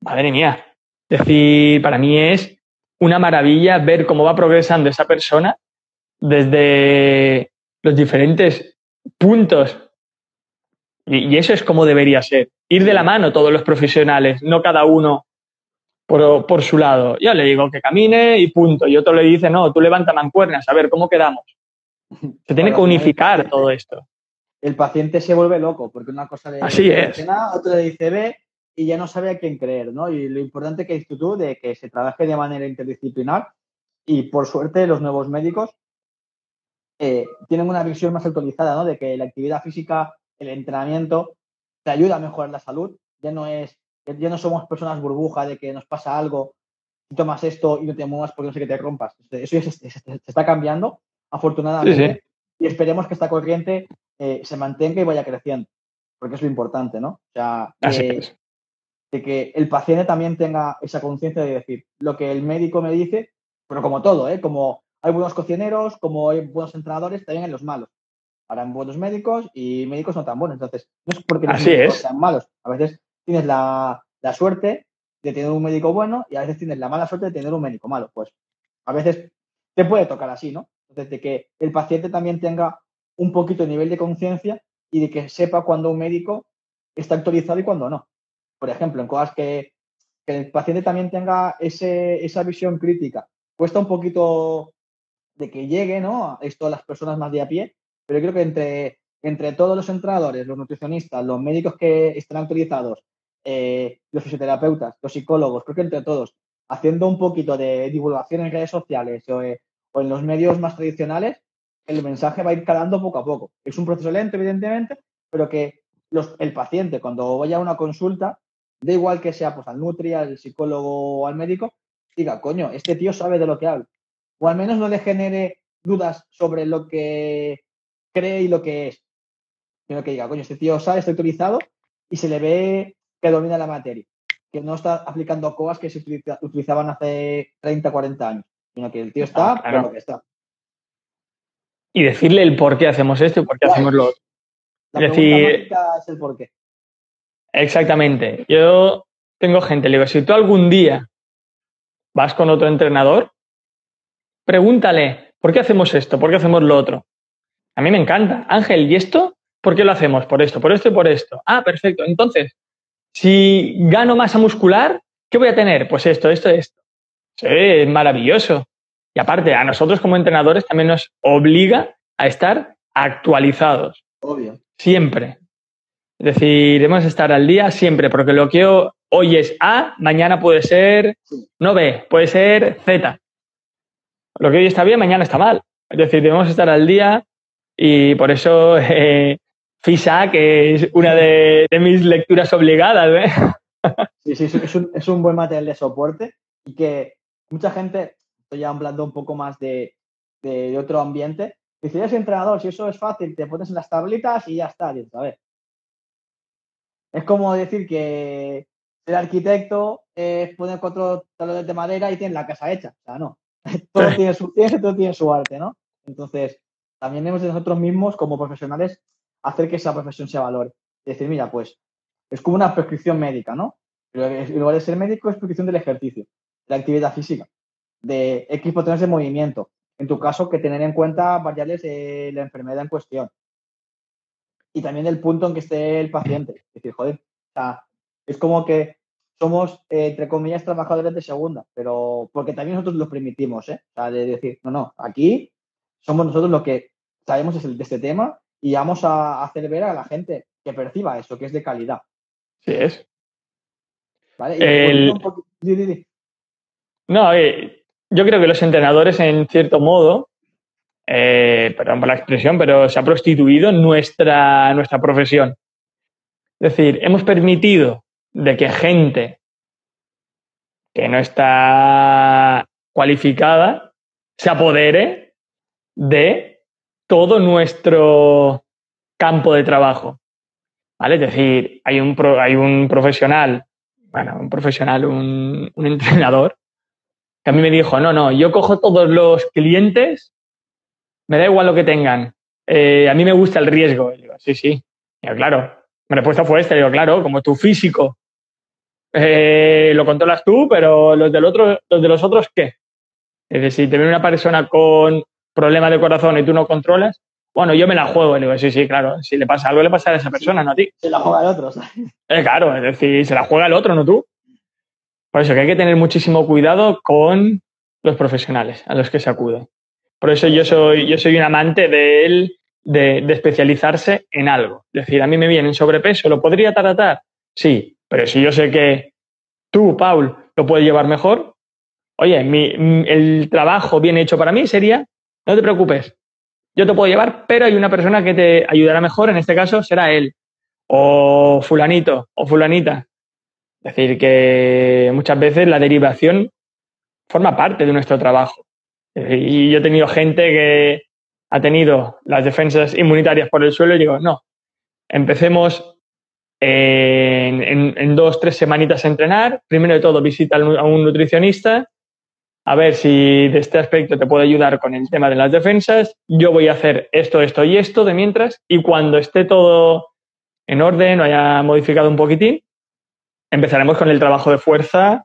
madre mía, es decir, para mí es una maravilla ver cómo va progresando esa persona desde los diferentes puntos. Y, eso es como debería ser ir de la mano todos los profesionales, no cada uno por, su lado. Yo le digo que camine y punto. Y otro le dice, no, tú levanta mancuernas, a ver, ¿cómo quedamos? Se tiene que unificar todo esto. El paciente se vuelve loco, porque una cosa le Así es. otra le dice B y ya no sabe a quién creer, ¿no? Y lo importante que dices tú de que se trabaje de manera interdisciplinar y por suerte los nuevos médicos eh, tienen una visión más actualizada, ¿no? De que la actividad física, el entrenamiento te ayuda a mejorar la salud. Ya no es, ya no somos personas burbuja de que nos pasa algo y tomas esto y no te muevas porque no sé que te rompas. Eso ya se, está cambiando, afortunadamente. Y esperemos que esta corriente eh, se mantenga y vaya creciendo, porque es lo importante, ¿no? O sea, de que el paciente también tenga esa conciencia de decir lo que el médico me dice, pero como todo, ¿eh? Como hay buenos cocineros, como hay buenos entrenadores, también hay los malos harán buenos médicos y médicos no tan buenos. Entonces, no es porque los médicos sean malos. A veces tienes la, suerte de tener un médico bueno y a veces tienes la mala suerte de tener un médico malo. Pues a veces te puede tocar así, ¿no? Entonces, de que el paciente también tenga un poquito de nivel de conciencia y de que sepa cuando un médico está actualizado y cuando no. Por ejemplo, en cosas que, que el paciente también tenga ese, esa visión crítica. Cuesta un poquito de que llegue, ¿no? Esto a las personas más de a pie, pero creo que entre, entre todos los entrenadores, los nutricionistas, los médicos que están autorizados, eh, los fisioterapeutas, los psicólogos, creo que entre todos, haciendo un poquito de divulgación en redes sociales o, eh, en los medios más tradicionales, el mensaje va a ir calando poco a poco. Es un proceso lento, evidentemente, pero que el paciente, cuando vaya a una consulta, da igual que sea pues, al nutri, al psicólogo o al médico, diga, coño, este tío sabe de lo que habla. O al menos no le genere dudas sobre lo que cree y lo que es. Sino que diga, coño, este tío sabe, está autorizado y se le ve que domina la materia. Que no está aplicando cosas que se utilizaban hace 30, 40 años. Sino que el tío está ah, lo que está. Y decirle el por qué hacemos esto y por qué hacemos lo otro. La es decir, es el por qué. Exactamente. Yo tengo gente, le digo, si tú algún día vas con otro entrenador, pregúntale, ¿por qué hacemos esto? ¿Por qué hacemos lo otro? A mí me encanta. Ángel, ¿y esto? ¿Por qué lo hacemos? Por esto, por esto y por esto. Ah, perfecto. Entonces, si gano masa muscular, ¿qué voy a tener? Pues esto, esto, esto. Sí, es maravilloso. Y aparte, a nosotros como entrenadores también nos obliga a estar actualizados. Obvio. Siempre. Es decir, debemos estar al día siempre, porque lo que hoy es A, mañana puede ser no B, puede ser Z. Lo que hoy está bien, mañana está mal. Es decir, debemos estar al día y por eso eh, FISA, que es una de, mis lecturas obligadas. ¿eh? Sí, sí, es un, es un, buen material de soporte y que mucha gente, estoy ya hablando un poco más de, de, otro ambiente, dice, eres entrenador, si eso es fácil, te pones en las tablitas y ya está. a ver. Es como decir que ser arquitecto es poner cuatro talones de madera y tienes la casa hecha. O sea, no. todo tiene su todo tiene su arte, ¿no? Entonces, también debemos de nosotros mismos, como profesionales, hacer que esa profesión se valore. Es decir, mira, pues es como una prescripción médica, ¿no? En lugar de ser médico es prescripción del ejercicio, de actividad física, de X botones de movimiento. En tu caso, que tener en cuenta variables de la enfermedad en cuestión. Y también el punto en que esté el paciente. Es decir, joder, o sea, es como que somos, eh, entre comillas, trabajadores de segunda, pero porque también nosotros lo permitimos, ¿eh? O sea, de decir, no, no, aquí somos nosotros los que sabemos de este tema y vamos a hacer ver a la gente que perciba eso, que es de calidad. Sí es. ¿Vale? No, eh, yo creo que los entrenadores, en cierto modo, eh, perdón por la expresión, pero se ha prostituido nuestra, nuestra profesión. Es decir, hemos permitido de que gente que no está cualificada se apodere de todo nuestro campo de trabajo. ¿Vale? Es decir, hay un, hay un profesional, bueno, un profesional, un, entrenador, que a mí me dijo, no, no, yo cojo todos los clientes, me da igual lo que tengan, eh, a mí me gusta el riesgo. Y digo, sí, sí, claro. Mi respuesta fue esta, digo, claro, como tu físico eh, lo controlas tú, pero los, del otro, los de los otros, ¿qué? Es decir, te viene una persona con problemas de corazón y tú no controlas, bueno, yo me la juego. Y digo, sí, sí, claro, si le pasa algo, le pasa a esa persona, no a ti. Se la juega el otro, ¿sabes? Eh, claro, es decir, se la juega el otro, no tú. Por eso que hay que tener muchísimo cuidado con los profesionales a los que se acude. Por eso yo soy, yo soy un amante de él, de, de especializarse en algo. Es decir, a mí me viene en sobrepeso, ¿lo podría tratar? Sí, pero si yo sé que tú, Paul, lo puedes llevar mejor, oye, el trabajo bien hecho para mí sería, no te preocupes, yo te puedo llevar, pero hay una persona que te ayudará mejor, en este caso será él, o fulanito, o fulanita. Es decir, que muchas veces la derivación forma parte de nuestro trabajo. Y yo he tenido gente que ha tenido las defensas inmunitarias por el suelo y digo, no, empecemos en, en, dos, tres semanitas a entrenar. Primero de todo, visita a un nutricionista, a ver si de este aspecto te puede ayudar con el tema de las defensas. Yo voy a hacer esto, esto y esto de mientras, y cuando esté todo en orden o haya modificado un poquitín, empezaremos con el trabajo de fuerza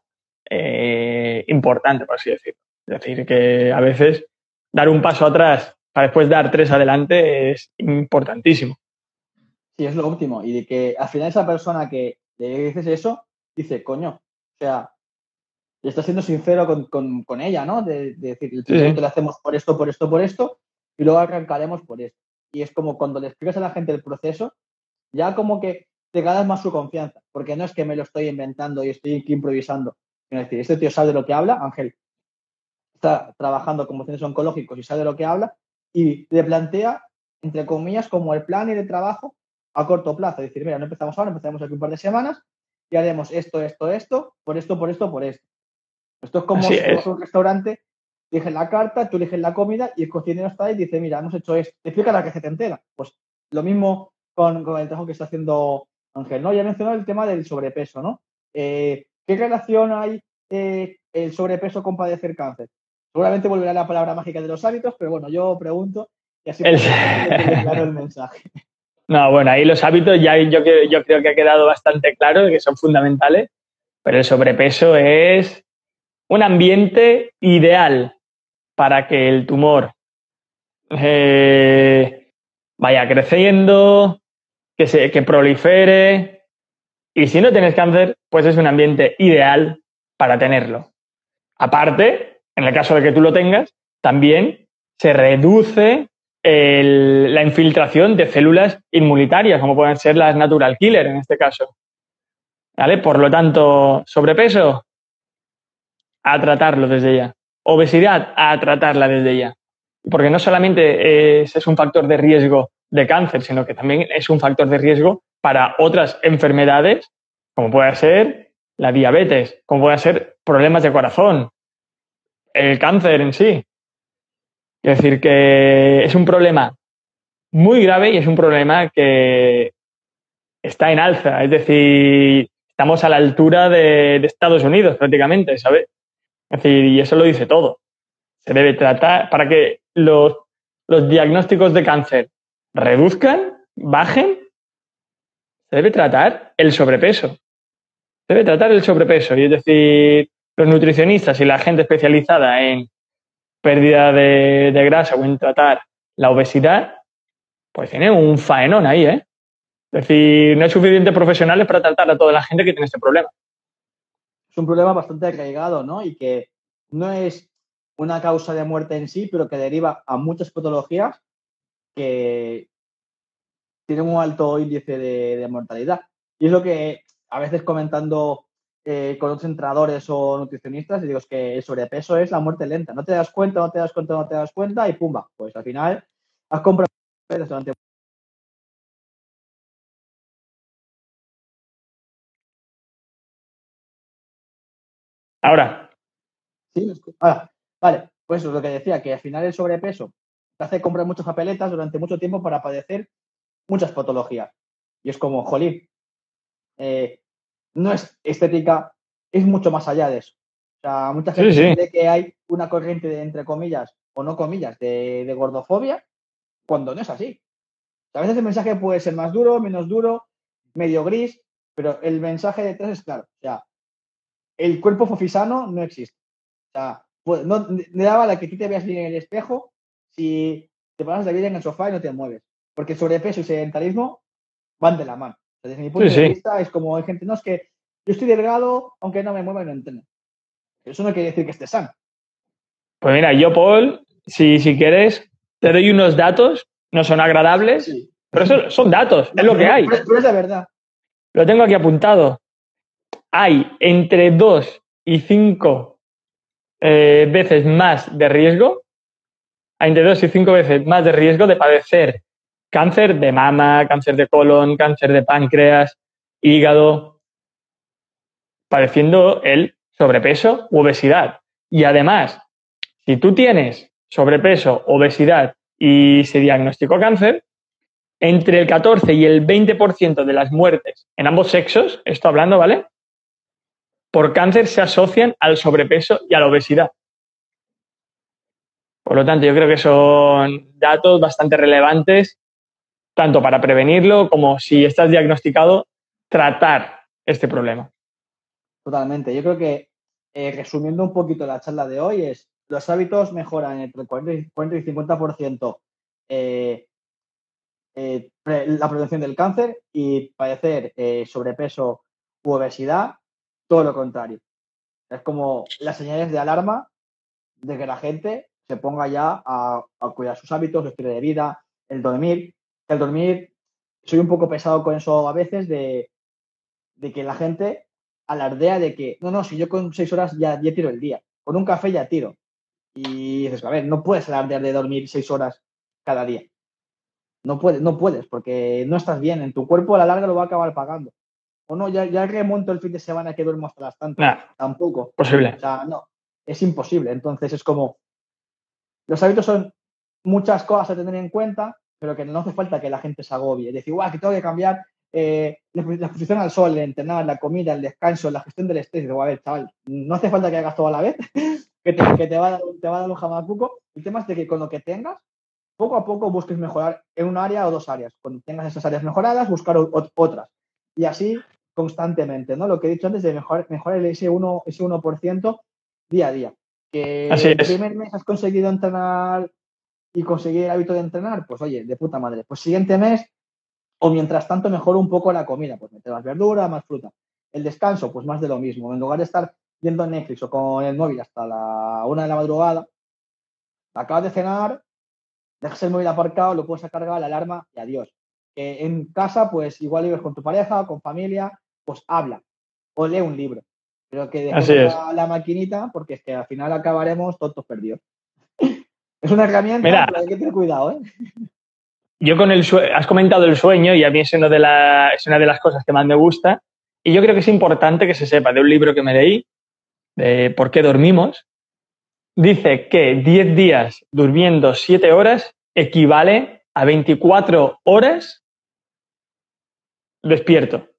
eh, importante, por así decirlo. Es decir, que a veces dar un paso atrás para después dar tres adelante es importantísimo. Sí, es lo último. Y de que al final esa persona que le dices eso, dice, coño, o sea, le estás siendo sincero con, ella, ¿no? De, decir, el sí. le hacemos por esto, por esto, por esto, y luego arrancaremos por esto. Y es como cuando le explicas a la gente el proceso, ya como que te ganas más su confianza, porque no es que me lo estoy inventando y estoy aquí improvisando. Es decir, este tío sabe de lo que habla, Ángel está trabajando con mociones oncológicos y sabe de lo que habla, y le plantea, entre comillas, como el plan y el trabajo a corto plazo. Es decir, mira, no empezamos ahora, empezamos aquí un par de semanas y haremos esto, esto, esto, por esto, por esto, por esto. Esto es como si es. un restaurante, eliges la carta, tú eliges la comida y el cocinero está ahí y dice, mira, hemos hecho esto. Te explica la receta entera. Pues lo mismo con, el trabajo que está haciendo Ángel, ¿no? Ya mencionado el tema del sobrepeso, ¿no? Eh, ¿Qué relación hay eh, el sobrepeso con padecer cáncer? Seguramente volverá la palabra mágica de los hábitos, pero bueno, yo pregunto y así el... claro el mensaje. No, bueno, ahí los hábitos ya yo, yo creo que ha quedado bastante claro que son fundamentales, pero el sobrepeso es un ambiente ideal para que el tumor eh, vaya creciendo, que, se, que prolifere. Y si no tienes cáncer, pues es un ambiente ideal para tenerlo. Aparte, en el caso de que tú lo tengas, también se reduce la infiltración de células inmunitarias, como pueden ser las natural killer en este caso. ¿Vale? Por lo tanto, sobrepeso, a tratarlo desde ya. Obesidad, a tratarla desde ya. Porque no solamente es, un factor de riesgo de cáncer, sino que también es un factor de riesgo para otras enfermedades, como puede ser la diabetes, como puede ser problemas de corazón, el cáncer en sí. Es decir, que es un problema muy grave y es un problema que está en alza. Es decir, estamos a la altura de, de Estados Unidos prácticamente, ¿sabes? Es decir, y eso lo dice todo. Se debe tratar para que los, los diagnósticos de cáncer reduzcan, bajen, se debe tratar el sobrepeso. Se debe tratar el sobrepeso. Y es decir, los nutricionistas y la gente especializada en pérdida de, de grasa o en tratar la obesidad, pues tienen un faenón ahí, ¿eh? Es decir, no hay suficientes profesionales para tratar a toda la gente que tiene este problema es un problema bastante arraigado, ¿no? Y que no es una causa de muerte en sí, pero que deriva a muchas patologías que tienen un alto índice de, mortalidad. Y es lo que a veces comentando eh, con otros entrenadores o nutricionistas, digo es que el sobrepeso es la muerte lenta. No te das cuenta, no te das cuenta, no te das cuenta y pumba. Pues al final has comprado Ahora. Sí, ahora. Vale, pues eso es lo que decía, que al final el sobrepeso te hace comprar muchas papeletas durante mucho tiempo para padecer muchas patologías. Y es como, jolín, eh, no es estética, es mucho más allá de eso. O sea, mucha gente cree que hay una corriente de, entre comillas, o no comillas, de, de gordofobia, cuando no es así. a veces el mensaje puede ser más duro, menos duro, medio gris, pero el mensaje detrás es claro. O sea, el cuerpo fofisano no existe. O sea, pues, no, me daba la que tú te veas bien en el espejo si te pones la vida en el sofá y no te mueves. Porque sobrepeso y sedentarismo van de la mano. desde mi punto de vista es como hay gente, no es que yo estoy delgado aunque no me mueva y no entiendo. Eso no quiere decir que esté sano. Pues mira, yo, Paul, si, si quieres, te doy unos datos, no son agradables, pero son, son datos, es lo que hay. Pero es la verdad. Lo tengo aquí apuntado hay entre 2 y 5 eh, veces más de riesgo, hay entre 2 y 5 veces más de riesgo de padecer cáncer de mama, cáncer de colon, cáncer de páncreas, hígado, padeciendo el sobrepeso u obesidad. Y además, si tú tienes sobrepeso, obesidad y se diagnosticó cáncer, entre el 14 y el 20% de las muertes en ambos sexos, esto hablando, ¿vale? Por cáncer se asocian al sobrepeso y a la obesidad. Por lo tanto, yo creo que son datos bastante relevantes, tanto para prevenirlo como si estás diagnosticado, tratar este problema. Totalmente. Yo creo que, eh, resumiendo un poquito la charla de hoy, es los hábitos mejoran entre 40 y 50% eh, eh, la prevención del cáncer y padecer sobrepeso u obesidad todo lo contrario. Es como las señales de alarma de que la gente se ponga ya a, cuidar sus hábitos, su estilo de vida, el dormir. El dormir, soy un poco pesado con eso a veces, de, que la gente alardea de que, no, no, si yo con seis horas ya, ya tiro el día, con un café ya tiro. Y dices, a ver, no puedes alardear de dormir seis horas cada día. No puedes, no puedes, porque no estás bien. En tu cuerpo a la larga lo va a acabar pagando o no, ya, ya remonto el fin de semana que duermo hasta las tantas. Tampoco. Posible. O sea, no, es imposible. Entonces es como, los hábitos son muchas cosas a tener en cuenta, pero que no hace falta que la gente se agobie. Decir, guau, que tengo que cambiar eh, la exposición al sol, el entrenar, la comida, el descanso, la gestión del estrés. Digo, a ver, chaval, no hace falta que hagas todo a la vez, que, te, que te, va a dar, te va a dar un jamacuco. El tema es de que con lo que tengas, poco a poco busques mejorar en un área o dos áreas. Cuando tengas esas áreas mejoradas, buscar otras. Y así constantemente, ¿no? Lo que he dicho antes de mejorar, mejorar ese 1%, ese 1 día a día. Que el primer mes has conseguido entrenar y conseguir el hábito de entrenar, pues oye, de puta madre. Pues siguiente mes, o mientras tanto, mejoro un poco la comida, pues meter más verdura, más fruta. El descanso, pues más de lo mismo. En lugar de estar viendo Netflix o con el móvil hasta la una de la madrugada, acabas de cenar, dejas el móvil aparcado, lo puedes cargar, la alarma y adiós. En casa, pues igual vives con tu pareja, con familia, pues habla o lee un libro. Pero que dejes la, maquinita porque es que al final acabaremos todos perdidos. es una herramienta, pero hay que tener cuidado, ¿eh? Yo con el has comentado el sueño y a mí es una, de es una de las cosas que más me gusta. Y yo creo que es importante que se sepa de un libro que me leí, de ¿Por qué dormimos? Dice que 10 días durmiendo 7 horas equivale a 24 horas despierto.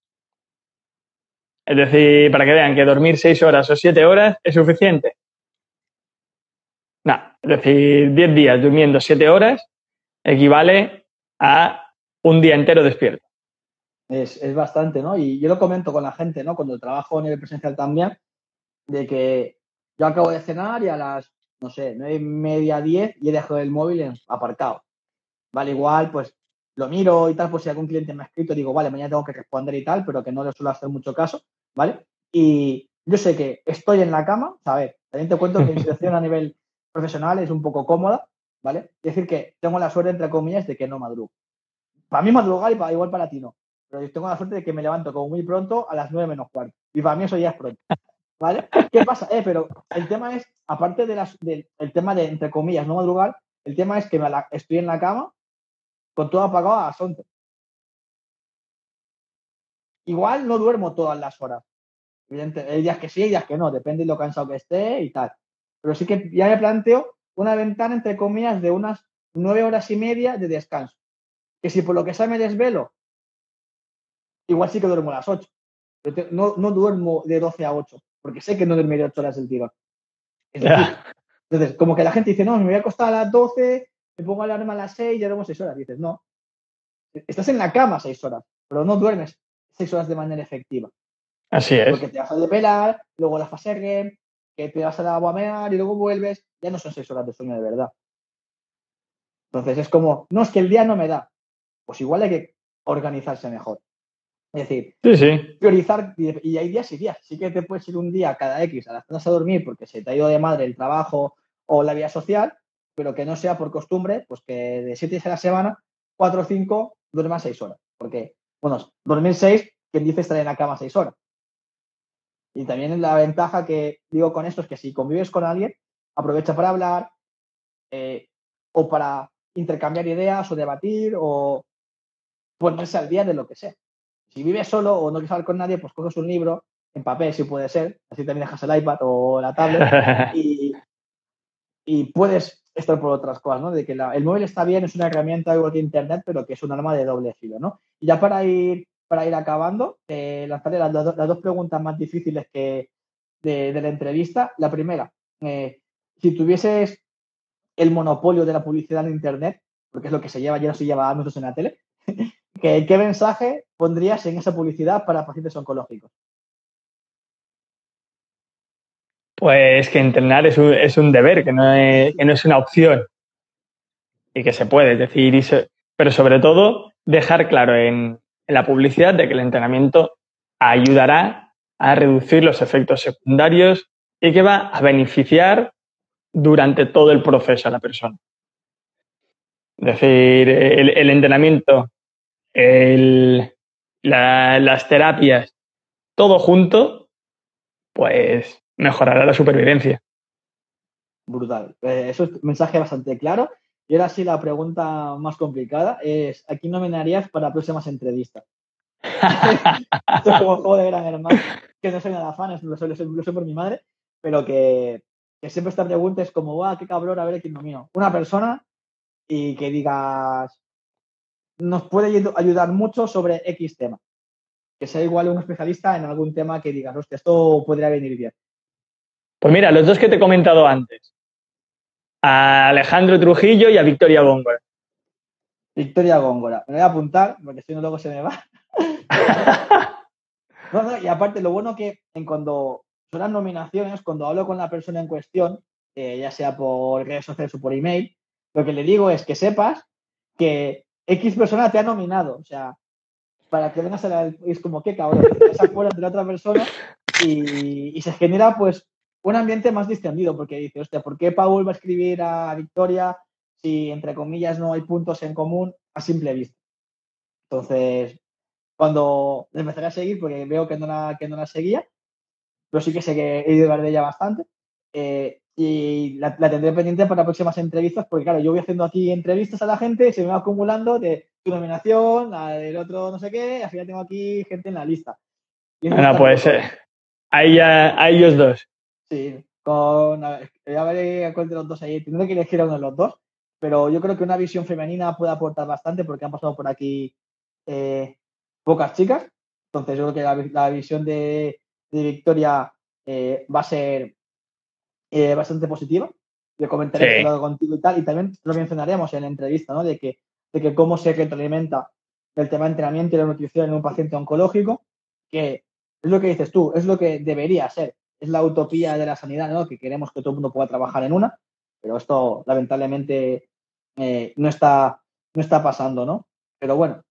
Es decir, para que vean que dormir 6 horas o 7 horas es suficiente. No, es decir, 10 días durmiendo 7 horas equivale a un día entero despierto. Es, es, bastante, ¿no? Y yo lo comento con la gente, ¿no? Cuando trabajo a nivel presencial también, de que yo acabo de cenar y a las, no sé, nueve y media, diez, y he dejado el móvil aparcado. Vale, igual, pues lo miro y tal, pues si algún cliente me ha escrito, digo, vale, mañana tengo que responder y tal, pero que no le suelo hacer mucho caso, ¿vale? Y yo sé que estoy en la cama, ¿sabes? También te cuento que mi situación a nivel profesional es un poco cómoda, ¿vale? Es decir, que tengo la suerte, entre comillas, de que no madrugo. Para mí madrugar y para, igual para ti no. Pero yo tengo la suerte de que me levanto como muy pronto a las nueve menos cuarto. Y para mí eso ya es pronto. ¿Vale? ¿Qué pasa? Eh, pero el tema es, aparte de las, del el tema de, entre comillas, no madrugar, el tema es que me estoy en la cama con todo apagado a las 11. Igual no duermo todas las horas. hay días que sí, hay días que no, depende de lo cansado que esté y tal. Pero sí que ya me planteo una ventana, entre comillas, de unas nueve horas y media de descanso. Que si por lo que sea me desvelo, igual sí que duermo a las 8. Pero no, no duermo de 12 a 8 porque sé que no dormiré ocho horas del tirón. entonces, como que la gente dice, no, me voy a acostar a las 12, me pongo alarma a las 6 y duermo 6 horas. dices, no, estás en la cama 6 horas, pero no duermes 6 horas de manera efectiva. Así es. Porque te vas a depelar, luego la fase REM, que te vas a la agua a mear y luego vuelves, ya no son 6 horas de sueño de verdad. Entonces es como, no, es que el día no me da. Pues igual hay que organizarse mejor. Es decir, priorizar, y hay días y días. Sí que te puedes ir un día cada X a las zonas a dormir porque se te ha ido de madre el trabajo o la vida social, pero que no sea por costumbre, pues que de siete días a la semana, cuatro o cinco duermas seis horas. Porque, bueno, dormir seis, quien dice estar en la cama seis horas. Y también la ventaja que digo con esto es que si convives con alguien, aprovecha para hablar eh, o para intercambiar ideas o debatir o ponerse al día de lo que sea. Si vives solo o no quieres hablar con nadie, pues coges un libro en papel, si puede ser, así también dejas el iPad o la tablet y, puedes estar por otras cosas, ¿no? De que el móvil está bien, es una herramienta igual que Internet, pero que es un arma de doble filo, ¿no? Y ya para ir, para ir acabando, eh, lanzaré las, dos preguntas más difíciles que de, la entrevista. La primera, eh, si tuvieses el monopolio de la publicidad en Internet, porque es lo que se lleva, ya no se lleva años en la tele, ¿Qué, mensaje pondrías en esa publicidad para pacientes oncológicos? Pues que entrenar es un, deber, que no, es, una opción y que se puede decir, pero sobre todo dejar claro en, la publicidad de que el entrenamiento ayudará a reducir los efectos secundarios y que va a beneficiar durante todo el proceso a la persona. Es decir, el entrenamiento el, las terapias, todo junto, pues mejorará la supervivencia. Brutal. Eh, eso es un mensaje bastante claro. Y ahora sí, la pregunta más complicada es, ¿a quién nominarías para próximas entrevistas? Esto es como juego de gran hermano, que no soy nada fan, lo sé, por mi madre, pero que, que, siempre esta pregunta es como, ¡guau, qué cabrón, a ver quién nomino! Una persona y que digas, nos puede ayudar mucho sobre X tema. Que sea igual un especialista en algún tema que diga, hostia, esto podría venir bien. Pues mira, los dos que te he comentado antes. A Alejandro Trujillo y a Victoria Góngora. Victoria Góngora. Me voy a apuntar, porque si no luego se me va. y aparte, lo bueno que en cuando son las nominaciones, cuando hablo con la persona en cuestión, eh, ya sea por redes sociales o por email, lo que le digo es que sepas que X persona te ha nominado, o sea, para que vengas a la... Es como, qué cabrón, te acuerdas de la otra persona y, se genera, pues, un ambiente más distendido, porque dice, hostia, ¿por qué Paul va a escribir a Victoria si entre comillas no hay puntos en común a simple vista. Entonces, cuando empezaré a seguir, porque veo que no la, que no la seguía, pero sí que sé que he ido a de ella bastante. Eh, y la, tendré pendiente para próximas entrevistas, porque claro, yo voy haciendo aquí entrevistas a la gente, se me va acumulando de tu nominación, del otro no sé qué, y al final tengo aquí gente en la lista. Bueno, pues eh, ahí ya, a ellos dos. Sí, con, a ver, a ver cuál de los dos ahí, tendré que elegir a uno de los dos, pero yo creo que una visión femenina puede aportar bastante porque han pasado por aquí eh, pocas chicas, entonces yo creo que la, visión de, Victoria eh, va a ser eh, bastante positiva. Yo comentaré sí. contigo y tal, y también lo mencionaremos en la entrevista, ¿no? De que, de que cómo se retroalimenta el tema de entrenamiento y la nutrición en un paciente oncológico, que es lo que dices tú, es lo que debería ser. Es la utopía de la sanidad, ¿no? Que queremos que todo el mundo pueda trabajar en una, pero esto lamentablemente eh, no, está, no está pasando, ¿no? Pero bueno,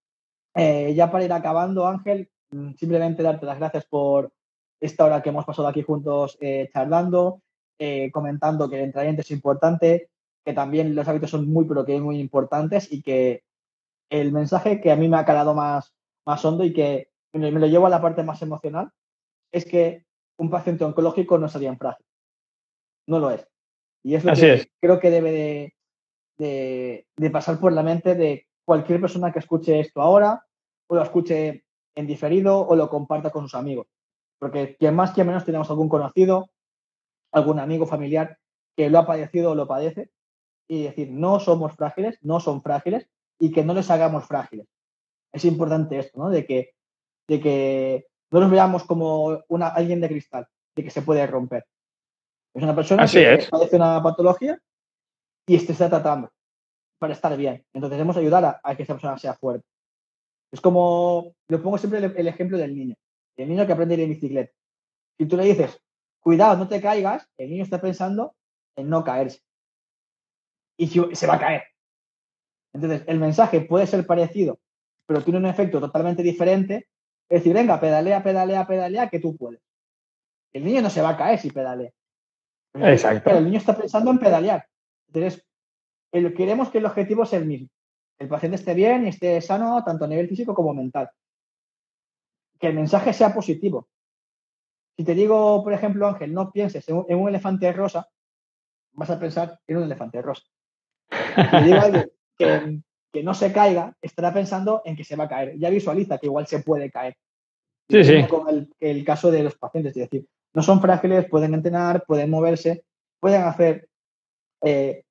eh, ya para ir acabando, Ángel, mm, simplemente darte las gracias por esta hora que hemos pasado aquí juntos eh, charlando, comentando que el entrenamiento es importante, que también los hábitos son muy, pero que muy importantes y que el mensaje que a mí me ha calado más, más hondo y que me lo llevo a la parte más emocional es que un paciente oncológico no sería frágil. No lo es. Y es lo que creo que debe de, de, pasar por la mente de cualquier persona que escuche esto ahora o lo escuche en diferido o lo comparta con sus amigos. Porque quien más, que menos tenemos algún conocido, algún amigo familiar que lo ha padecido o lo padece y decir, no somos frágiles, no son frágiles y que no les hagamos frágiles. Es importante esto, ¿no? De que, de que no nos veamos como una, alguien de cristal, de que se puede romper. Es una persona que padece una patología y este está tratando para estar bien. Entonces debemos ayudar a, que esa persona sea fuerte. Es como, lo pongo siempre el, ejemplo del niño, el niño que aprende a ir en bicicleta. Si tú le dices, cuidado, no te caigas, el niño está pensando en no caerse. Y se va a caer. Entonces, el mensaje puede ser parecido, pero tiene un efecto totalmente diferente. Es decir, venga, pedalea, pedalea, pedalea, que tú puedes. El niño no se va a caer si pedalea. Exacto. Pero el niño está pensando en pedalear. Entonces, queremos que el objetivo sea el mismo. El paciente esté bien y esté sano tanto a nivel físico como mental. Que el mensaje sea positivo. Si te digo, por ejemplo, Ángel, no pienses en un, elefante rosa, vas a pensar en un elefante rosa. Si te digo alguien que, no se caiga, estará pensando en que se va a caer. Ya visualiza que igual se puede caer. Sí, sí. Con el, caso de los pacientes, es decir, no son frágiles, pueden entrenar, pueden moverse, pueden hacer eh,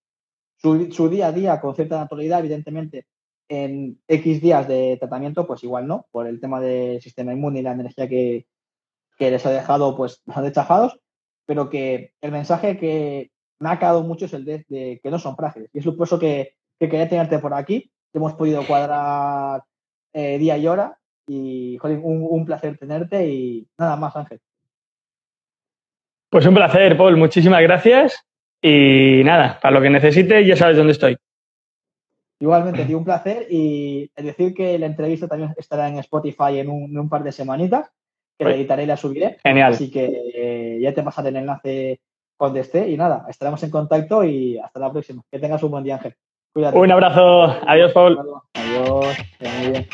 su, día a día con cierta naturalidad, evidentemente, en X días de tratamiento, pues igual no, por el tema del sistema inmune y la energía que, les ha dejado pues dechafados, pero que el mensaje que me ha quedado mucho es el de, que no son frágiles. Y es por eso que, quería tenerte por aquí, hemos podido cuadrar eh, día y hora y un, un placer tenerte y nada más, Ángel. Pues un placer, Paul. Muchísimas gracias. Y nada, para lo que necesites ya sabes dónde estoy. Igualmente, tío, un placer y decir que la entrevista también estará en Spotify en un, par de semanitas, que la editaré y la subiré. Genial. Así que eh, ya te pasaré el enlace cuando esté y nada, estaremos en contacto y hasta la próxima. Que tengas un buen día, Ángel. Cuídate. Un abrazo. Adiós, Paul. Adiós. Muy bien.